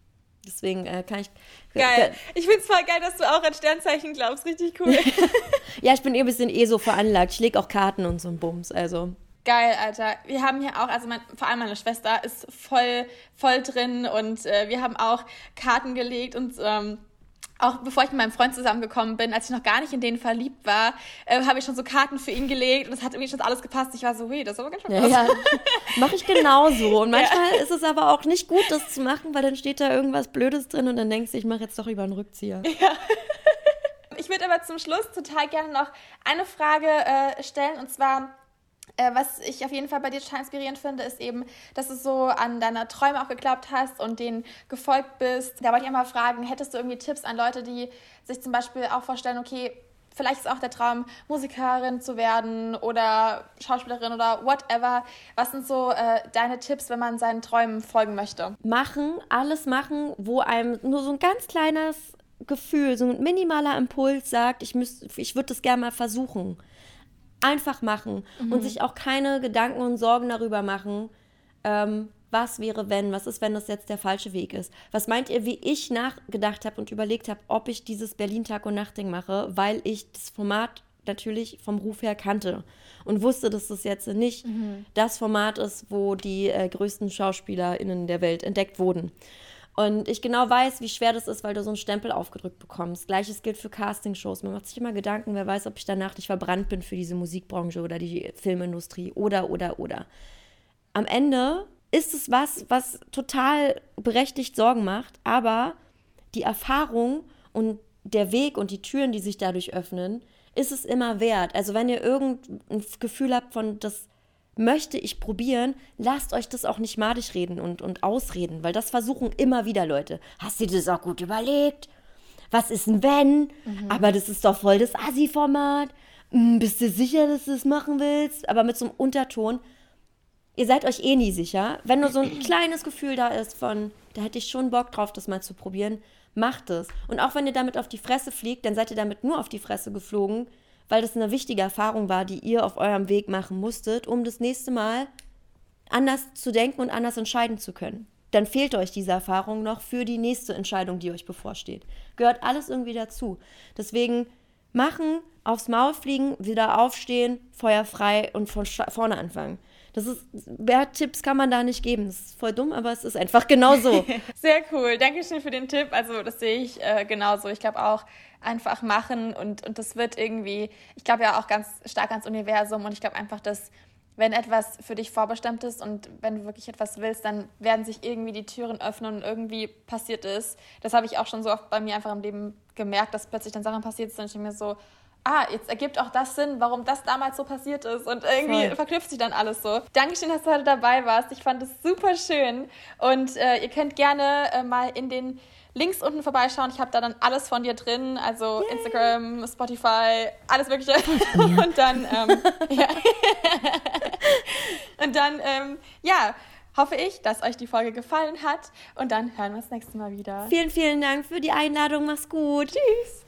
Deswegen äh, kann ich. Geil. Ich finde es voll geil, dass du auch an Sternzeichen glaubst. Richtig cool. ja, ich bin eh ein bisschen eh so veranlagt. Ich lege auch Karten und so ein Bums. Also. Geil, Alter. Wir haben hier auch, also mein, vor allem meine Schwester ist voll, voll drin und äh, wir haben auch Karten gelegt und ähm, auch bevor ich mit meinem Freund zusammengekommen bin, als ich noch gar nicht in den verliebt war, äh, habe ich schon so Karten für ihn gelegt und es hat irgendwie schon alles gepasst. Ich war so, hey, das ist aber ganz schön ja, ja. Mache ich genauso. Und manchmal ja. ist es aber auch nicht gut, das zu machen, weil dann steht da irgendwas Blödes drin und dann denkst du, ich mache jetzt doch über einen Rückzieher. Ja. Ich würde aber zum Schluss total gerne noch eine Frage äh, stellen und zwar, was ich auf jeden Fall bei dir total inspirierend finde, ist eben, dass du so an deine Träume auch geglaubt hast und denen gefolgt bist. Da wollte ich einmal fragen, hättest du irgendwie Tipps an Leute, die sich zum Beispiel auch vorstellen, okay, vielleicht ist auch der Traum, Musikerin zu werden oder Schauspielerin oder whatever. Was sind so äh, deine Tipps, wenn man seinen Träumen folgen möchte? Machen, alles machen, wo einem nur so ein ganz kleines Gefühl, so ein minimaler Impuls sagt, ich, ich würde das gerne mal versuchen einfach machen mhm. und sich auch keine Gedanken und Sorgen darüber machen, ähm, was wäre, wenn, was ist, wenn das jetzt der falsche Weg ist. Was meint ihr, wie ich nachgedacht habe und überlegt habe, ob ich dieses Berlin Tag und Nacht Ding mache, weil ich das Format natürlich vom Ruf her kannte und wusste, dass das jetzt nicht mhm. das Format ist, wo die äh, größten SchauspielerInnen der Welt entdeckt wurden. Und ich genau weiß, wie schwer das ist, weil du so einen Stempel aufgedrückt bekommst. Gleiches gilt für Castingshows. Man macht sich immer Gedanken, wer weiß, ob ich danach nicht verbrannt bin für diese Musikbranche oder die Filmindustrie oder, oder, oder. Am Ende ist es was, was total berechtigt Sorgen macht, aber die Erfahrung und der Weg und die Türen, die sich dadurch öffnen, ist es immer wert. Also wenn ihr irgendein Gefühl habt von, das möchte ich probieren, lasst euch das auch nicht madig reden und, und ausreden, weil das versuchen immer wieder Leute. Hast du dir das auch gut überlegt? Was ist denn wenn? Mhm. Aber das ist doch voll das Assi-Format. Hm, bist du sicher, dass du das machen willst? Aber mit so einem Unterton. Ihr seid euch eh nie sicher. Wenn nur so ein kleines Gefühl da ist von, da hätte ich schon Bock drauf, das mal zu probieren, macht es. Und auch wenn ihr damit auf die Fresse fliegt, dann seid ihr damit nur auf die Fresse geflogen weil das eine wichtige Erfahrung war, die ihr auf eurem Weg machen musstet, um das nächste Mal anders zu denken und anders entscheiden zu können. Dann fehlt euch diese Erfahrung noch für die nächste Entscheidung, die euch bevorsteht. Gehört alles irgendwie dazu. Deswegen machen, aufs Maul fliegen, wieder aufstehen, Feuer frei und von vorne anfangen. Das ist, mehr Tipps kann man da nicht geben. Das ist voll dumm, aber es ist einfach genau so. Sehr cool. Dankeschön für den Tipp. Also, das sehe ich äh, genauso. Ich glaube auch, einfach machen und, und das wird irgendwie, ich glaube ja auch ganz stark ans Universum und ich glaube einfach, dass wenn etwas für dich vorbestimmt ist und wenn du wirklich etwas willst, dann werden sich irgendwie die Türen öffnen und irgendwie passiert ist. Das habe ich auch schon so oft bei mir einfach im Leben gemerkt, dass plötzlich dann Sachen passiert sind und ich mir so, ah, jetzt ergibt auch das Sinn, warum das damals so passiert ist. Und irgendwie Voll. verknüpft sich dann alles so. Dankeschön, dass du heute dabei warst. Ich fand es super schön. Und äh, ihr könnt gerne äh, mal in den Links unten vorbeischauen. Ich habe da dann alles von dir drin, also Yay. Instagram, Spotify, alles Mögliche. Und dann, ähm, ja. Und dann, ähm, ja, hoffe ich, dass euch die Folge gefallen hat. Und dann hören wir uns nächstes Mal wieder. Vielen, vielen Dank für die Einladung. Mach's gut. Tschüss.